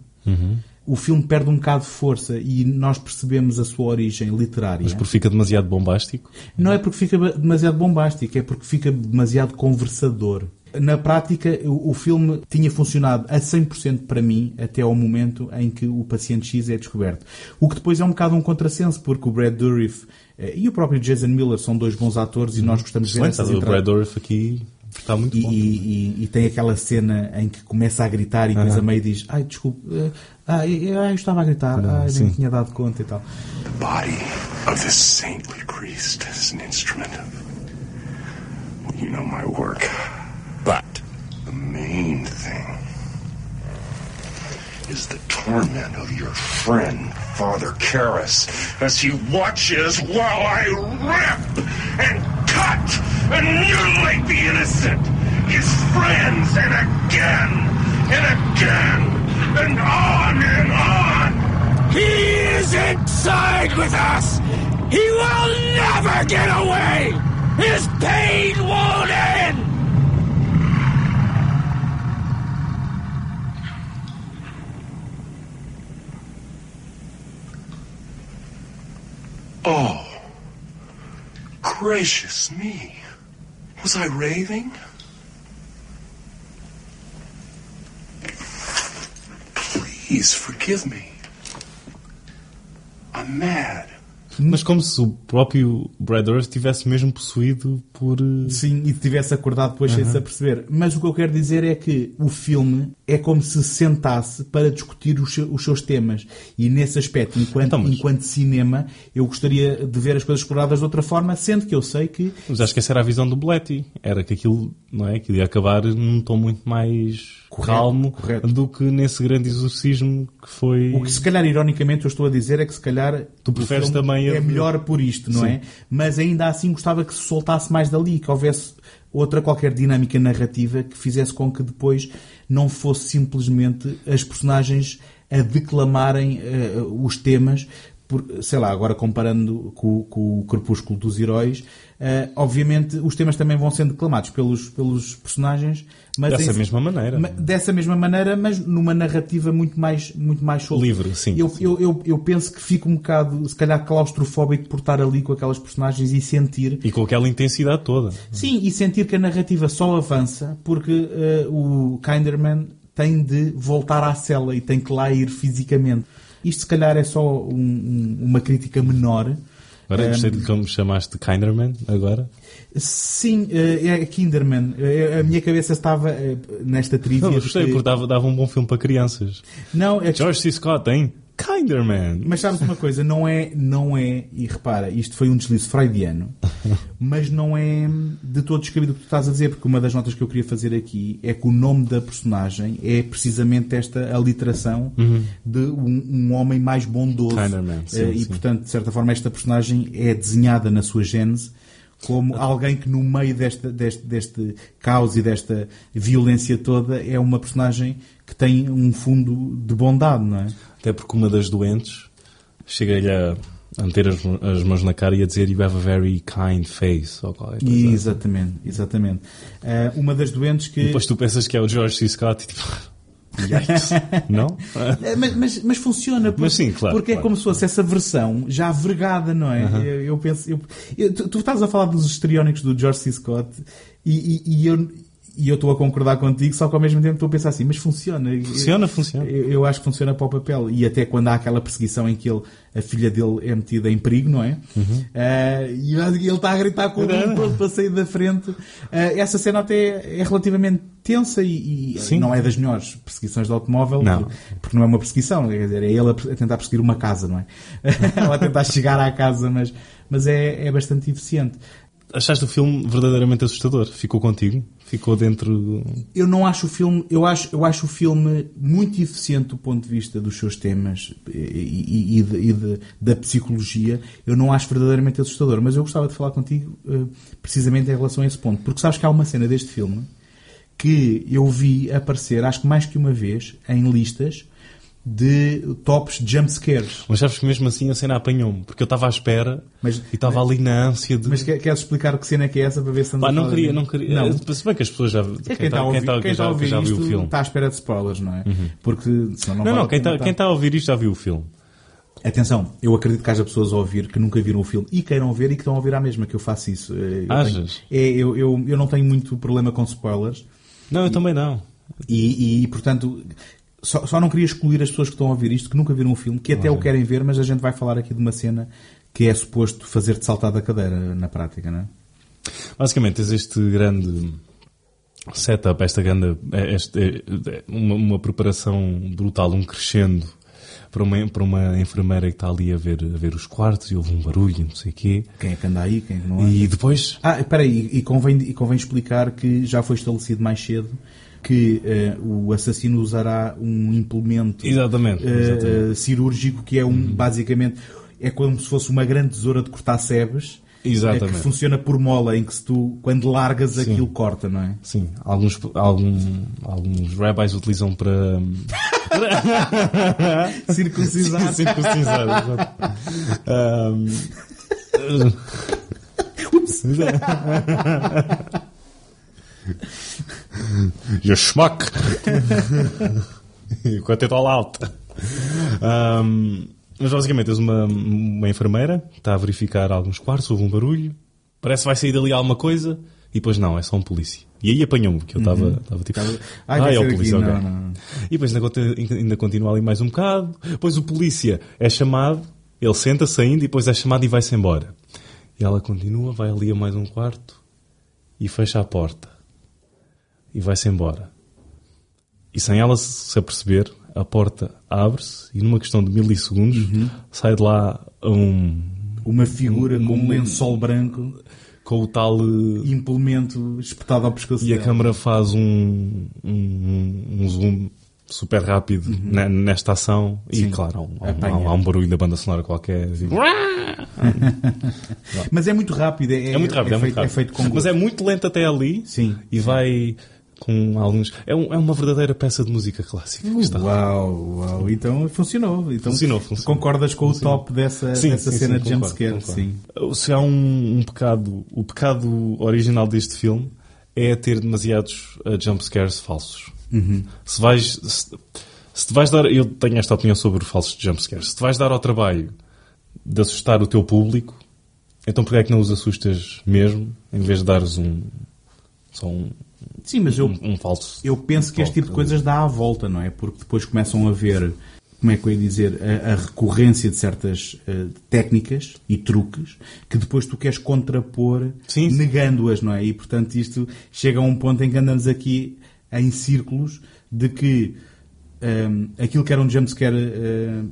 o filme perde um bocado de força e nós percebemos a sua origem literária. Mas porque fica demasiado bombástico? Não é porque fica demasiado bombástico, é porque fica demasiado conversador. Na prática, o, filme tinha funcionado a 100% para mim até ao momento em que o paciente X é descoberto. O que depois é um bocado um contrassenso, porque o Brad Dourif eh, e o próprio Jason Miller são dois bons atores e nós gostamos de ver essas o Brad Dourif aqui está muito e, bom. e- e- e tem aquela cena em que começa a gritar e depois Aham. a meio diz ai, desculpe, ah, eu, eu estava a gritar, ai, sim. nem tinha dado conta e tal. The body of this saintly priest is an instrument of. You know my work. But the main thing is the torment of your friend, Father Karras, as he watches while I rip and cut and mutilate the innocent, his friends, and again and again and on and on. He is inside with us. He will never get away. His pain won't end. Oh, gracious me. Was I raving? Please forgive me. I'm mad. Mas como se o próprio Brad Earth tivesse mesmo possuído por. eh, Sim, e tivesse acordado depois sem Aham. se aperceber. Mas o que eu quero dizer é que o filme é como se sentasse para discutir os, os seus temas. E nesse aspecto, enquanto, Então, mas- enquanto cinema, eu gostaria de ver as coisas exploradas de outra forma, sendo que eu sei que Mas acho que essa era a visão do Bletty. Era que aquilo, não é? Que ia acabar num tom muito mais Correto, calmo correto. do que nesse grande exorcismo que foi. O que se calhar, ironicamente, eu estou a dizer é que se calhar Tu preferes também a- é melhor por isto, não Sim. é? Mas ainda assim gostava que se soltasse mais dali, que houvesse outra qualquer dinâmica narrativa que fizesse com que depois não fosse simplesmente as personagens a declamarem eh, os temas. Por, sei lá, agora comparando com, com o Crepúsculo dos Heróis, eh, obviamente os temas também vão sendo declamados pelos, pelos personagens, mas Dessa em- mesma maneira. Ma- dessa mesma maneira, mas numa narrativa muito mais, muito mais solta. Livre, sim, Eu, sim. Eu, eu, eu penso que fico um bocado, se calhar, claustrofóbico por estar ali com aquelas personagens e sentir. E com aquela intensidade toda. Sim, e sentir que a narrativa só avança porque eh, o Kinderman tem de voltar à cela e tem que lá ir fisicamente. Isto, se calhar, é só um- um- uma crítica menor. Agora gostei de como chamaste Kinderman agora. Sim, eh, é Kinderman. Eh, A minha cabeça estava eh, nesta trivia. Não, gostei, que- porque dava, dava um bom filme para crianças. Não, é George C. Scott tem Kinderman. Mas sabes uma coisa, não é, não é, e repara, isto foi um deslize freudiano, mas não é de todo descabido o que tu estás a dizer, porque uma das notas que eu queria fazer aqui é que o nome da personagem é precisamente esta aliteração Uhum. de um, um homem mais bondoso. Kinderman, sim, Eh, e sim. portanto, de certa forma, esta personagem é desenhada na sua gênese como alguém que no meio desta, deste, deste caos e desta violência toda é uma personagem que tem um fundo de bondade, não é? Até porque uma das doentes chega-lhe a, a meter as, as mãos na cara e a dizer You have a very kind face. Ou qualquer coisa. Exatamente, exatamente. Eh, uma das doentes que. E depois tu pensas que é o George C. Scott e tipo. Não? Eh, mas, mas, mas funciona, porque, Mas sim, claro, porque é claro. como se fosse essa versão já vergada, não é? Aham. Eu, eu penso, eu- eu- tu, tu estás a falar dos histriónicos do George C. Scott e, e- e eu e eu estou a concordar contigo, só que ao mesmo tempo estou a pensar assim, mas funciona. Funciona, funciona. Eu, eu acho que funciona para o papel. E até quando há aquela perseguição em que ele, a filha dele é metida em perigo, não é? Uhum. Eh, e ele está a gritar com o mundo todo para sair da frente. Eh, essa cena até é relativamente tensa e, e não é das melhores perseguições de automóvel, Não. porque- não é uma perseguição, quer dizer, é ele a, tentar perseguir uma casa, não é? Ou a tentar chegar à casa, mas, mas é, é bastante eficiente. Achaste o filme verdadeiramente assustador? Ficou contigo? Ficou dentro. Eu não acho o filme, eu acho, eu acho o filme muito eficiente do ponto de vista dos seus temas e, e- e de- e de- da psicologia. Eu não acho verdadeiramente assustador, mas eu gostava de falar contigo eh, precisamente em relação a esse ponto, porque sabes que há uma cena deste filme que eu vi aparecer, acho que mais que uma vez, em listas de tops de jump scares. Mas sabes que mesmo assim a cena apanhou-me, porque eu estava à espera Mas- e estava ali na ânsia de. Mas quer- queres explicar que cena é que é essa para ver se Pá, a não queria, não queria. Não. Eh, Se bem que as pessoas já. É Quem está a ouvir, tá- quem está a já, ouvir já viu isto o filme. está à espera de spoilers, não é? Porque senão não Não, não, a quem está quem tá a ouvir isto já viu o filme. Atenção, eu acredito que haja pessoas a ouvir que nunca viram o filme e queiram ver e que estão a ouvir à mesma, que eu faço isso. Eh, Eu, Achas? tenho, é, eu, eu, eu não tenho muito problema com spoilers Não, eu também não. e, e, portanto, só, só não queria excluir as pessoas que estão a ouvir isto, que nunca viram o filme, que até o querem ver, mas a gente vai falar aqui de uma cena que é suposto fazer-te saltar da cadeira na prática, não é? Basicamente, tens este grande setup, esta grande. Este, é, uma, uma preparação brutal, um crescendo para uma, para uma enfermeira que está ali a ver, a ver os quartos e houve um barulho e não sei o quê. Quem é que anda aí, quem é que não anda? E depois. Ah, espera aí, e convém, e convém explicar que já foi estabelecido mais cedo que eh, o assassino usará um implemento Exatamente, eh, exatamente. eh, cirúrgico que é um, basicamente, é como se fosse uma grande tesoura de cortar sebes Exatamente. eh, que funciona por mola, em que se tu, quando largas Sim. aquilo corta, não é? Sim, alguns, algum, alguns rabbis utilizam para. Circuncisar. Circuncisar, exato. Ahm, Your schmuck. Eu estou lá alta. Ahm, mas basicamente tens uma, uma enfermeira que está a verificar alguns quartos, houve um barulho, parece que vai sair dali alguma coisa, e depois não, é só um polícia. E aí apanhou-me, que eu estava Uhum. tipo. Ai, Ah, vai é o polícia, aqui, ok. não, não. E depois ainda, ainda continua ali mais um bocado. Depois o polícia é chamado Ele senta-se ainda e depois é chamado e vai-se embora. E ela continua, vai ali a mais um quarto e fecha a porta. E vai-se embora. E sem ela se aperceber, a porta abre-se e numa questão de milissegundos sai de lá um... Uma figura com um lençol branco com o tal uh, implemento espetado ao pescoço e a dela. câmara faz um, um, um zoom super rápido ne- nesta ação e Sim. claro há um, há um- há um barulho da banda sonora qualquer. Mas é muito rápido. É, é muito rápido, é, muito feito, rápido. É feito com mas gosto. é muito lento até ali Sim. e vai com alguns é, um- é uma verdadeira peça de música clássica que está. Uau, uau. Então funcionou. Então, Funcionou, funcionou. Concordas com o top dessa, Sim, dessa sim, cena sim, de jumpscare? Sim. Se há um, um pecado, o pecado original deste filme é ter demasiados uh, jumpscares falsos. Uhum. Se vais, se, se te vais dar, eu tenho esta opinião sobre falsos jumpscares. Se te vais dar ao trabalho de assustar o teu público, então porquê é que não os assustas mesmo, em vez de dares um, só um, Sim, mas eu, um, um falso. eu penso que este tipo de coisas dá à volta, não é? Porque depois começam a ver, como é que eu ia dizer, a, a recorrência de certas eh, técnicas e truques que depois tu queres contrapor negando-as, não é? E portanto isto chega a um ponto em que andamos aqui em círculos de que ehm, aquilo que era um jumpscare eh,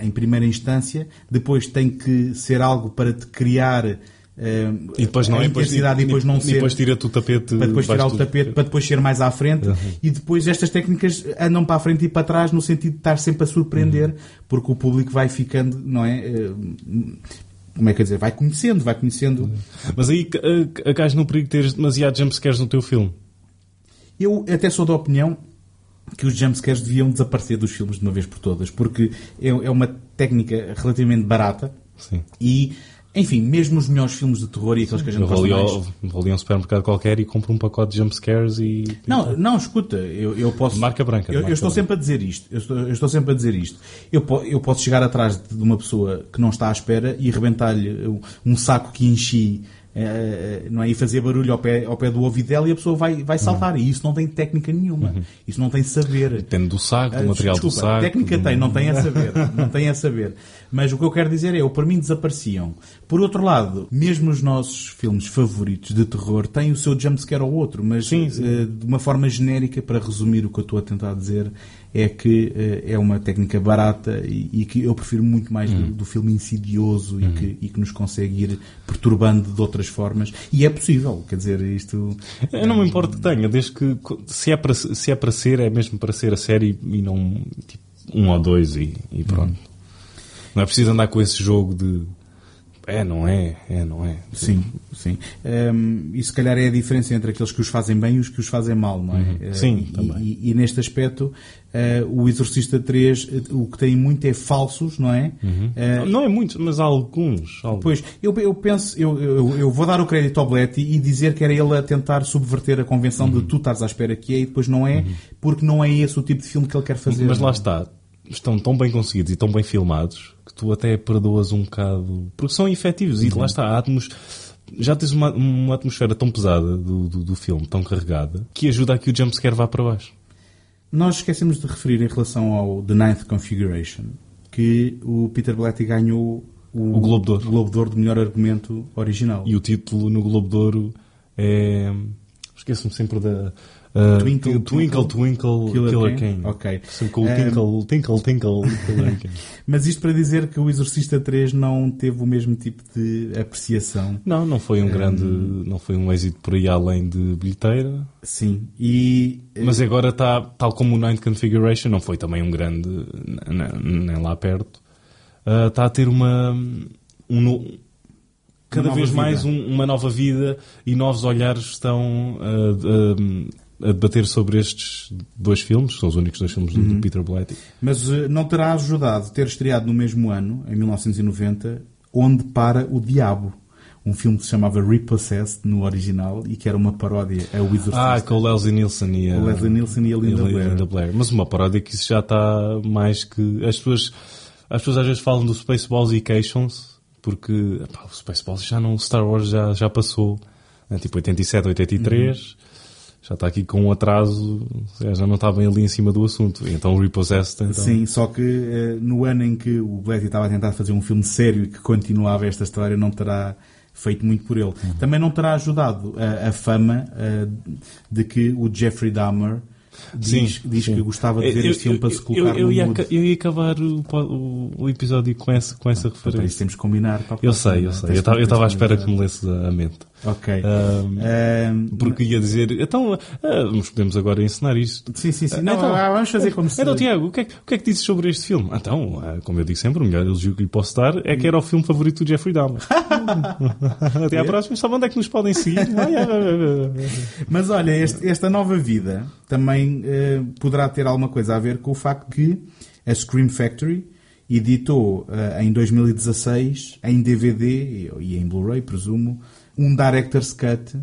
em primeira instância depois tem que ser algo para te criar E depois não a é, depois- e depois não e ser. depois tira-te o tapete para depois tirar o tapete para depois ser mais à frente. E depois estas técnicas andam para a frente e para trás no sentido de estar sempre a surpreender porque o público vai ficando não é? Eh, como é que eu dizer? Vai conhecendo vai conhecendo. Mas aí a, a cais no perigo de teres demasiados jumpscares no teu filme. eu até sou da opinião que os jumpscares deviam desaparecer dos filmes de uma vez por todas porque é, é uma técnica relativamente barata Sim. e enfim, mesmo os melhores filmes de terror e aqueles que a gente Eu gosta ali, mais ao, vou ali a um supermercado qualquer e compro um pacote de jumpscares e. Não, não, escuta, eu, eu posso. Marca branca, Eu, eu marca estou branca. sempre a dizer isto. Eu estou, eu estou sempre a dizer isto. Eu, po- eu posso chegar atrás de uma pessoa que não está à espera e arrebentar-lhe um- um saco que enchi. Eh, não é? E fazer barulho ao pé, ao pé do ouvido dela e a pessoa vai, vai saltar. E isso não tem técnica nenhuma. Isso não tem saber. Depende do saco, do Ah, material desculpa, do saco. técnica do- tem, não tem a saber. não tem a saber. Mas o que eu quero dizer é, eu, para mim desapareciam. Por outro lado, mesmo os nossos filmes favoritos de terror têm o seu jumpscare ou outro, mas eh, de uma forma genérica, para resumir o que eu estou a tentar dizer, é que eh, é uma técnica barata e, e que eu prefiro muito mais Uhum. do, do filme insidioso e, que, e que nos consegue ir perturbando de outras formas. E é possível, quer dizer, isto... Eu não me importo que tenha, desde que se é para, se é para ser, é mesmo para ser a série e não tipo, um ou dois e, e pronto. Não é preciso andar com esse jogo de é, não é, é, não é. Sim, sim. Hum, e se calhar é a diferença entre aqueles que os fazem bem e os que os fazem mal, não é? Uhum. Eh, Sim, e, também. E, e neste aspecto, eh, o Exorcista 3, eh, o que tem muito é falsos, não é? Eh, Não é muito, mas há alguns. alguns. Pois, eu, eu penso, eu, eu, eu vou dar o crédito ao Bletti e dizer que era ele a tentar subverter a convenção Uhum. de tu estás à espera que é e depois não é, porque não é esse o tipo de filme que ele quer fazer. Mas lá está, estão tão bem conseguidos e tão bem filmados que tu até perdoas um bocado. Porque são efetivos e lá está, a atmos... já tens uma, uma atmosfera tão pesada do, do, do filme, tão carregada, que ajuda a que o jumpscare vá para baixo. Nós esquecemos de referir em relação ao The Ninth Configuration que o Peter Blatty ganhou o, O Globo de Ouro. Globo de Ouro de melhor argumento original. E o título no Globo de Ouro é. Esqueço-me sempre da. Uh, Twinkle, Twinkle, Twinkle, Killer Killer, King. Ok. O Um, Tinkle, Tinkle, Tinkle, Killer King. Mas isto para dizer que o Exorcista 3 não teve o mesmo tipo de apreciação. Não, não foi um grande. Não foi um êxito por aí além de bilheteira. Sim. E, Mas agora está, tal como o Ninth Configuration, não foi também um grande. Nem lá perto. uh, Está a ter uma. Um, cada vez vida. mais um- uma nova vida e novos olhares estão uh, a debater sobre estes dois filmes, são os únicos dois filmes do- Uhum. do Peter Blatty. Mas eh, não terá ajudado ter estreado no mesmo ano, em 1990, Onde Para o Diabo. Um filme que se chamava Repossessed no original e que era uma paródia a Exorcista. Ah, com o Leslie Nielsen e a, O Leslie Nielsen e a Linda Blair. Mas uma paródia que isso já está mais que. As pessoas, as pessoas às vezes falam do Spaceballs e Cations, porque epá, o Spaceballs já não. Star Wars já, já passou. né? Tipo 87, 83. Já está aqui com um atraso, já não está bem ali em cima do assunto. Então o Repossessed. Então... Sim, só que uh, no ano em que o Blatty estava a tentar fazer um filme sério e que continuava esta história, não terá feito muito por ele. Uhum. Também não terá ajudado a, a fama uh, de que o Jeffrey Dahmer diz, sim, diz sim. que gostava de ver eu, este filme para se colocar eu, eu, no ia, eu ia acabar o, o, o episódio com essa, com essa Então, referência. isso temos que combinar. Para a Eu sei, eu é? sei. Eu estava- eu estava à espera que me lesse a mente. Ok. Porque ia dizer, então, mas podemos agora ensinar isto. Sim, sim, sim. Ah, Não, então, ah, vamos fazer como se... Então, Tiago, o que, é, que- o que é que dizes sobre este filme? Então, ah, como eu digo sempre, o melhor elogio que lhe posso dar é que era o filme favorito do Jeffrey Dahmer. Até à próxima. Sabe onde é que nos podem seguir? Mas olha, este- esta nova vida também eh, poderá ter alguma coisa a ver com o facto que a Scream Factory editou eh, em 2016 em DVD e, e em Blu-ray, presumo, um Director's Cut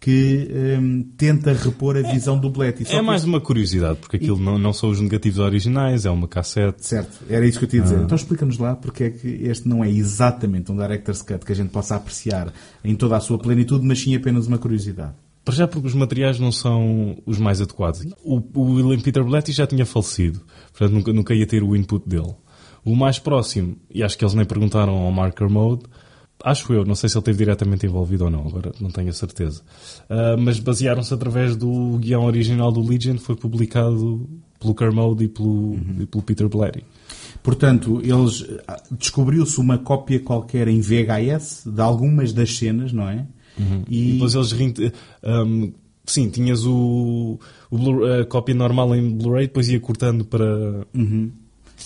que eh, tenta repor a visão do Blatty. Só É mais uma curiosidade, porque aquilo não, não são os negativos originais, é uma cassete. Certo, era isso que eu te ia dizer. Ah. Então explica-nos lá porque é que este não é exatamente um Director's Cut que a gente possa apreciar em toda a sua plenitude, mas sim apenas uma curiosidade. Para já porque os materiais não são os mais adequados. O, o William Peter Blatty já tinha falecido, portanto nunca, nunca ia ter o input dele. O mais próximo, e acho que eles nem perguntaram ao Mark Kermode, acho eu, não sei se ele esteve diretamente envolvido ou não, agora não tenho a certeza. Ah, mas basearam-se através do guião original do Legion, que foi publicado pelo Kermode e pelo, e pelo Peter Blatty. Portanto, eles ah, descobriu-se uma cópia qualquer em VHS de algumas das cenas, não é? E, depois eles um, sim, tinhas o, o a cópia normal em Blu-ray, depois ia cortando para. Uhum.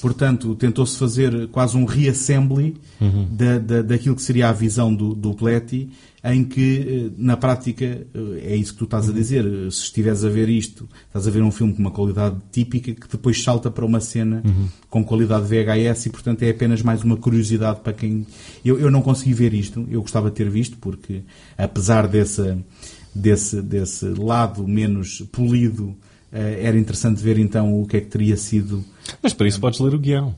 Portanto, tentou-se fazer quase um reassembly Uhum. da, da, daquilo que seria a visão do, do Blatty, em que, eh, na prática, eh, é isso que tu estás Uhum. a dizer. eh, Se estiveres a ver isto, estás a ver um filme com uma qualidade típica que depois salta para uma cena Uhum. com qualidade VHS e, portanto, é apenas mais uma curiosidade para quem. Eu, eu não consegui ver isto, eu gostava de ter visto, porque apesar desse, desse, desse lado menos polido, era interessante ver então o que é que teria sido. Mas para isso podes ler o guião.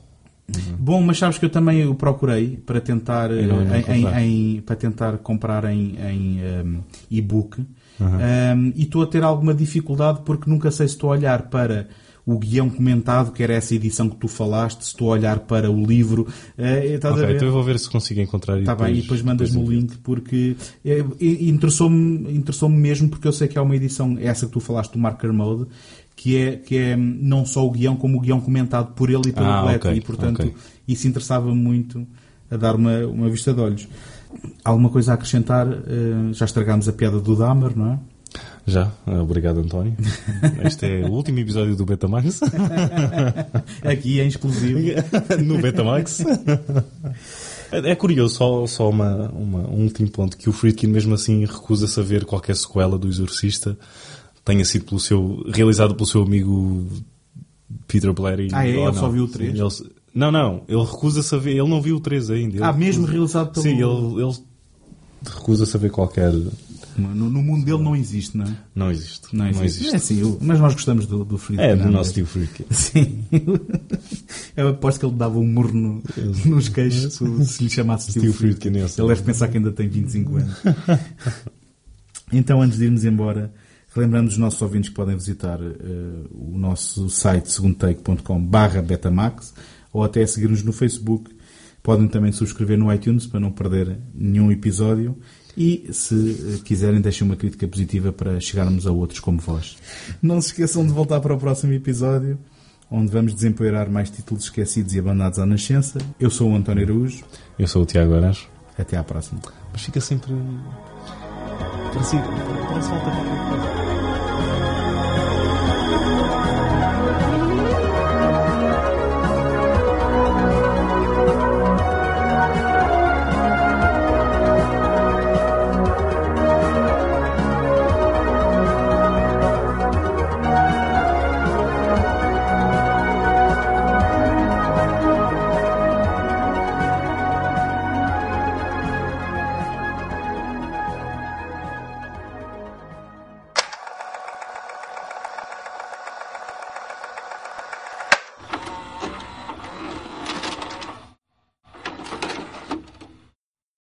Bom, mas sabes que eu também o procurei para tentar, eh, em, em- para tentar comprar em, em ehm, e-book Uhum. Ehm, e estou a ter alguma dificuldade porque nunca sei se estou a olhar para o guião comentado, que era essa edição que tu falaste, se estou a olhar para o livro. eh, estás a Ok, ver? então eu vou ver se consigo encontrar Está bem, e depois mandas-me o link porque e- interessou-me interessou-me mesmo porque eu sei que há uma edição, essa que tu falaste do Marker Mode, que é, que é não só o guião, como o guião comentado por ele e pelo Ah, Blatty, ok, e portanto ok. isso interessava-me muito a dar uma, uma vista de olhos. Alguma coisa a acrescentar? Eh, já estragámos a piada do Dahmer, não é? Já, obrigado António. Este é o último episódio do Betamax. Aqui é exclusivo. no Betamax. É é curioso, só, só uma, uma- um último ponto, que o Friedkin mesmo assim recusa-se a ver qualquer sequela do Exorcista tenha sido pelo seu, realizado pelo seu amigo Peter Blatty. Ah, é? Ele não. só viu o três? Ele se- não, não, ele recusa-se a ver, ele não viu o 3 ainda. Ele Ah, mesmo recusa- realizado pelo- Sim, ele, ele recusa-se a ver qualquer... No, no mundo dele não existe, não é? Não existe. Não existe. É assim, eu- mas nós gostamos do, do Friedkin. É, do não nosso mesmo? tio Friedkin. Sim. Eu aposto que ele dava um murro no- nos queixos se, se lhe chamasse Friedkin. esse. Ele deve pensar que ainda tem 25 anos. Então, antes de irmos embora, relembramos os nossos ouvintes que podem visitar eh, o nosso site segundotake.com barra betamax ou até seguir-nos no Facebook. Podem também subscrever no iTunes para não perder nenhum episódio. E, se eh, quiserem, deixem uma crítica positiva para chegarmos a outros como vós. Não se esqueçam de voltar para o próximo episódio, onde vamos desempoeirar mais títulos esquecidos e abandonados à nascença. Eu sou o António Araújo. Eu sou o Tiago Aranjo. Até à próxima. Mas fica sempre... Parece, parece falta qualquer coisa.